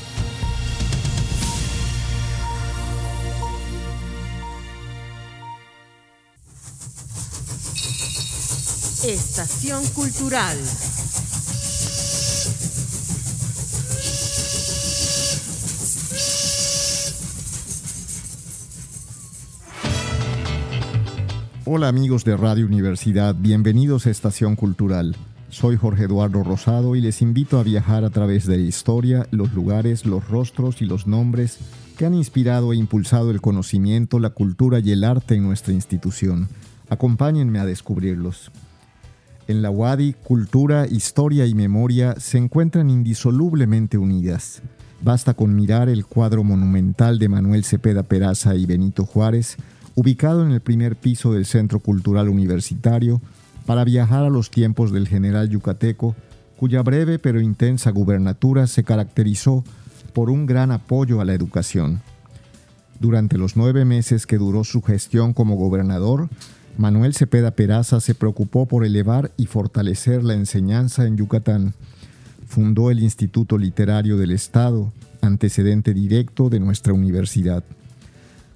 Speaker 9: Estación Cultural.
Speaker 12: Hola amigos de Radio Universidad, bienvenidos a Estación Cultural. Soy Jorge Eduardo Rosado y les invito a viajar a través de la historia, los lugares, los rostros y los nombres que han inspirado e impulsado el conocimiento, la cultura y el arte en nuestra institución. Acompáñenme a descubrirlos. En la Wadi, cultura, historia y memoria se encuentran indisolublemente unidas. Basta con mirar el cuadro monumental de Manuel Cepeda Peraza y Benito Juárez, ubicado en el primer piso del Centro Cultural Universitario, para viajar a los tiempos del general yucateco, cuya breve pero intensa gubernatura se caracterizó por un gran apoyo a la educación. Durante los nueve meses que duró su gestión como gobernador, Manuel Cepeda Peraza se preocupó por elevar y fortalecer la enseñanza en Yucatán. Fundó el Instituto Literario del Estado, antecedente directo de nuestra universidad.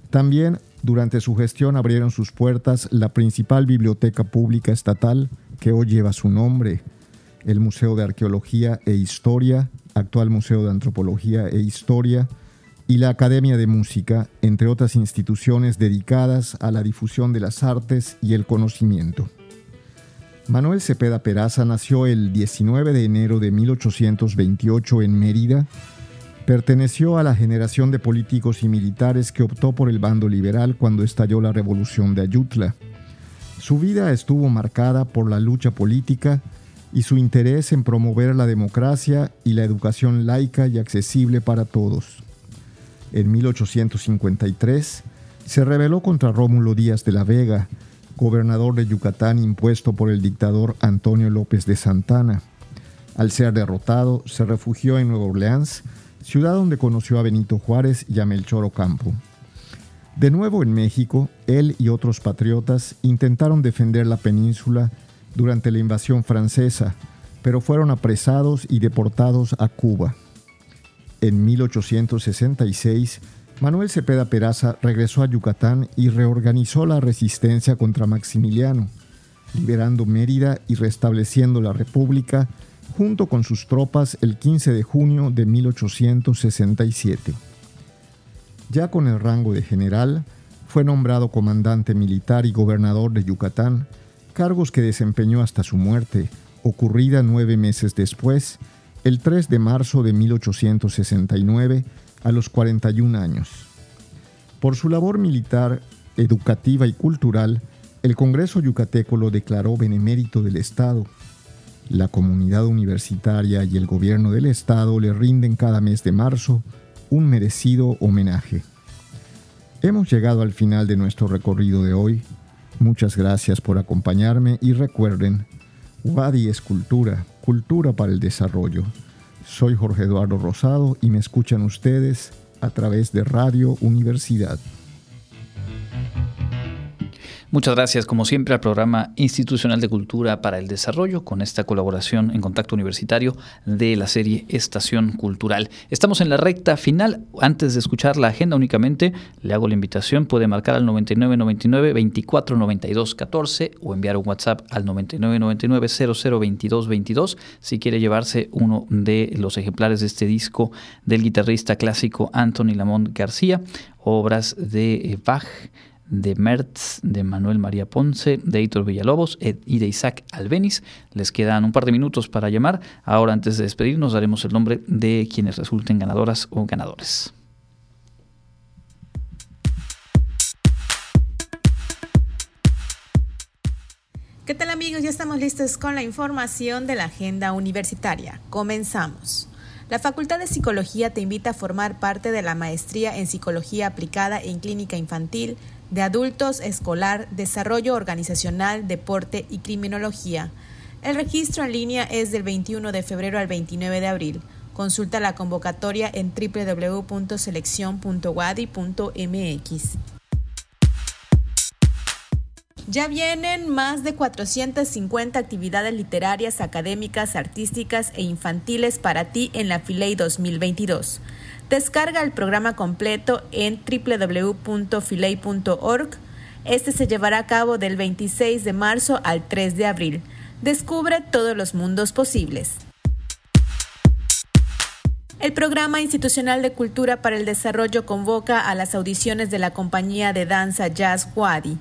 Speaker 12: También durante su gestión abrieron sus puertas la principal biblioteca pública estatal que hoy lleva su nombre, el Museo de Arqueología e Historia, actual Museo de Antropología e Historia, y la Academia de Música, entre otras instituciones dedicadas a la difusión de las artes y el conocimiento. Manuel Cepeda Peraza nació el 19 de enero de 1828 en Mérida. Perteneció a la generación de políticos y militares que optó por el bando liberal cuando estalló la revolución de Ayutla. Su vida estuvo marcada por la lucha política y su interés en promover la democracia y la educación laica y accesible para todos en 1853, se rebeló contra Rómulo Díaz de la Vega, gobernador de Yucatán impuesto por el dictador Antonio López de Santana. Al ser derrotado, se refugió en Nueva Orleans, ciudad donde conoció a Benito Juárez y a Melchor Ocampo. De nuevo en México, él y otros patriotas intentaron defender la península durante la invasión francesa, pero fueron apresados y deportados a Cuba. En 1866 Manuel Cepeda Peraza regresó a Yucatán y reorganizó la resistencia contra Maximiliano, liberando Mérida y restableciendo la República junto con sus tropas el 15 de junio de 1867. Ya con el rango de general, fue nombrado comandante militar y gobernador de Yucatán, cargos que desempeñó hasta su muerte, ocurrida nueve meses después, el 3 de marzo de 1869, a los 41 años. Por su labor militar, educativa y cultural, el Congreso Yucateco lo declaró benemérito del Estado. La comunidad universitaria y el gobierno del Estado le rinden cada mes de marzo un merecido homenaje. Hemos llegado al final de nuestro recorrido de hoy. Muchas gracias por acompañarme y recuerden, Wadi es cultura, cultura para el desarrollo. Soy Jorge Eduardo Rosado y me escuchan ustedes a través de Radio Universidad.
Speaker 1: Muchas gracias, como siempre, al programa institucional de cultura para el desarrollo con esta colaboración en contacto universitario de la serie Estación Cultural. Estamos en la recta final. Antes de escuchar la agenda únicamente, le hago la invitación. Puede marcar al 9999 2492 14 o enviar un WhatsApp al 9999 0022 22 si quiere llevarse uno de los ejemplares de este disco del guitarrista clásico Anthony Lamont García, obras de Bach de Mertz, de Manuel María Ponce, de Hitor Villalobos y de Isaac Albeniz. Les quedan un par de minutos para llamar. Ahora, antes de despedirnos, daremos el nombre de quienes resulten ganadoras o ganadores.
Speaker 13: ¿Qué tal amigos? Ya estamos listos con la información de la agenda universitaria. Comenzamos. La Facultad de Psicología te invita a formar parte de la maestría en Psicología Aplicada en Clínica Infantil de adultos, escolar, desarrollo organizacional, deporte y criminología. El registro en línea es del 21 de febrero al 29 de abril. Consulta la convocatoria en www.seleccion.wadi.mx. Ya vienen más de 450 actividades literarias, académicas, artísticas e infantiles para ti en la Filey 2022. Descarga el programa completo en www.filey.org. Este se llevará a cabo del 26 de marzo al 3 de abril. Descubre todos los mundos posibles. El Programa Institucional de Cultura para el Desarrollo convoca a las audiciones de la compañía de danza Jazz Wadi.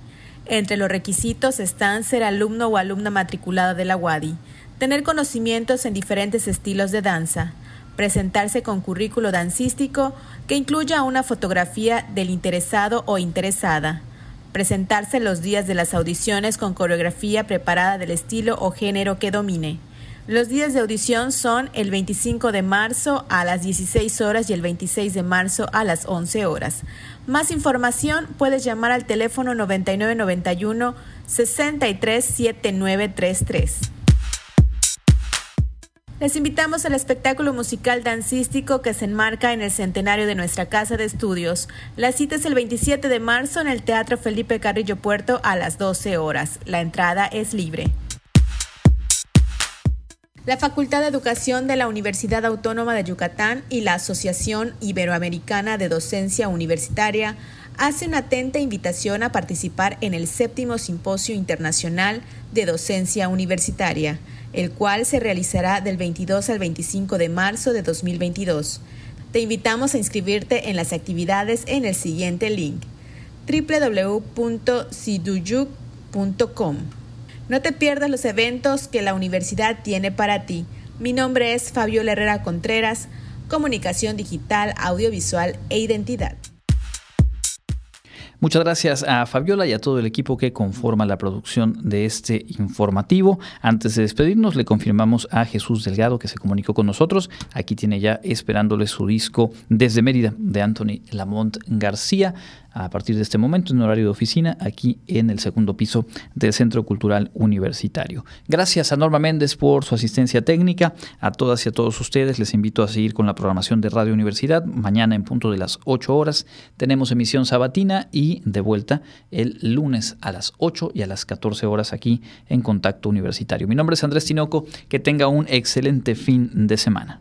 Speaker 13: Entre los requisitos están ser alumno o alumna matriculada de la Wadi, tener conocimientos en diferentes estilos de danza, presentarse con currículo dancístico que incluya una fotografía del interesado o interesada, presentarse los días de las audiciones con coreografía preparada del estilo o género que domine. Los días de audición son el 25 de marzo a las 16 horas y el 26 de marzo a las 11 horas. Más información puedes llamar al teléfono 9991 637933. Les invitamos al espectáculo musical dancístico que se enmarca en el centenario de nuestra casa de estudios. La cita es el 27 de marzo en el Teatro Felipe Carrillo Puerto a las 12 horas. La entrada es libre. La Facultad de Educación de la Universidad Autónoma de Yucatán y la Asociación Iberoamericana de Docencia Universitaria hace una atenta invitación a participar en el séptimo Simposio Internacional de Docencia Universitaria el cual se realizará del 22 al 25 de marzo de 2022. Te invitamos a inscribirte en las actividades en el siguiente link www.siduyuk.com. No te pierdas los eventos que la universidad tiene para ti. Mi nombre es Fabiola Herrera Contreras, Comunicación Digital, Audiovisual e Identidad.
Speaker 1: Muchas gracias a Fabiola y a todo el equipo que conforma la producción de este informativo. Antes de despedirnos, le confirmamos a Jesús Delgado que se comunicó con nosotros. Aquí tiene ya esperándole su disco desde Mérida de Anthony Lamont García a partir de este momento en horario de oficina aquí en el segundo piso del Centro Cultural Universitario. Gracias a Norma Méndez por su asistencia técnica. A todas y a todos ustedes les invito a seguir con la programación de Radio Universidad. Mañana en punto de las 8 horas tenemos emisión sabatina y de vuelta el lunes a las 8 y a las 14 horas aquí en Contacto Universitario. Mi nombre es Andrés Tinoco. Que tenga un excelente fin de semana.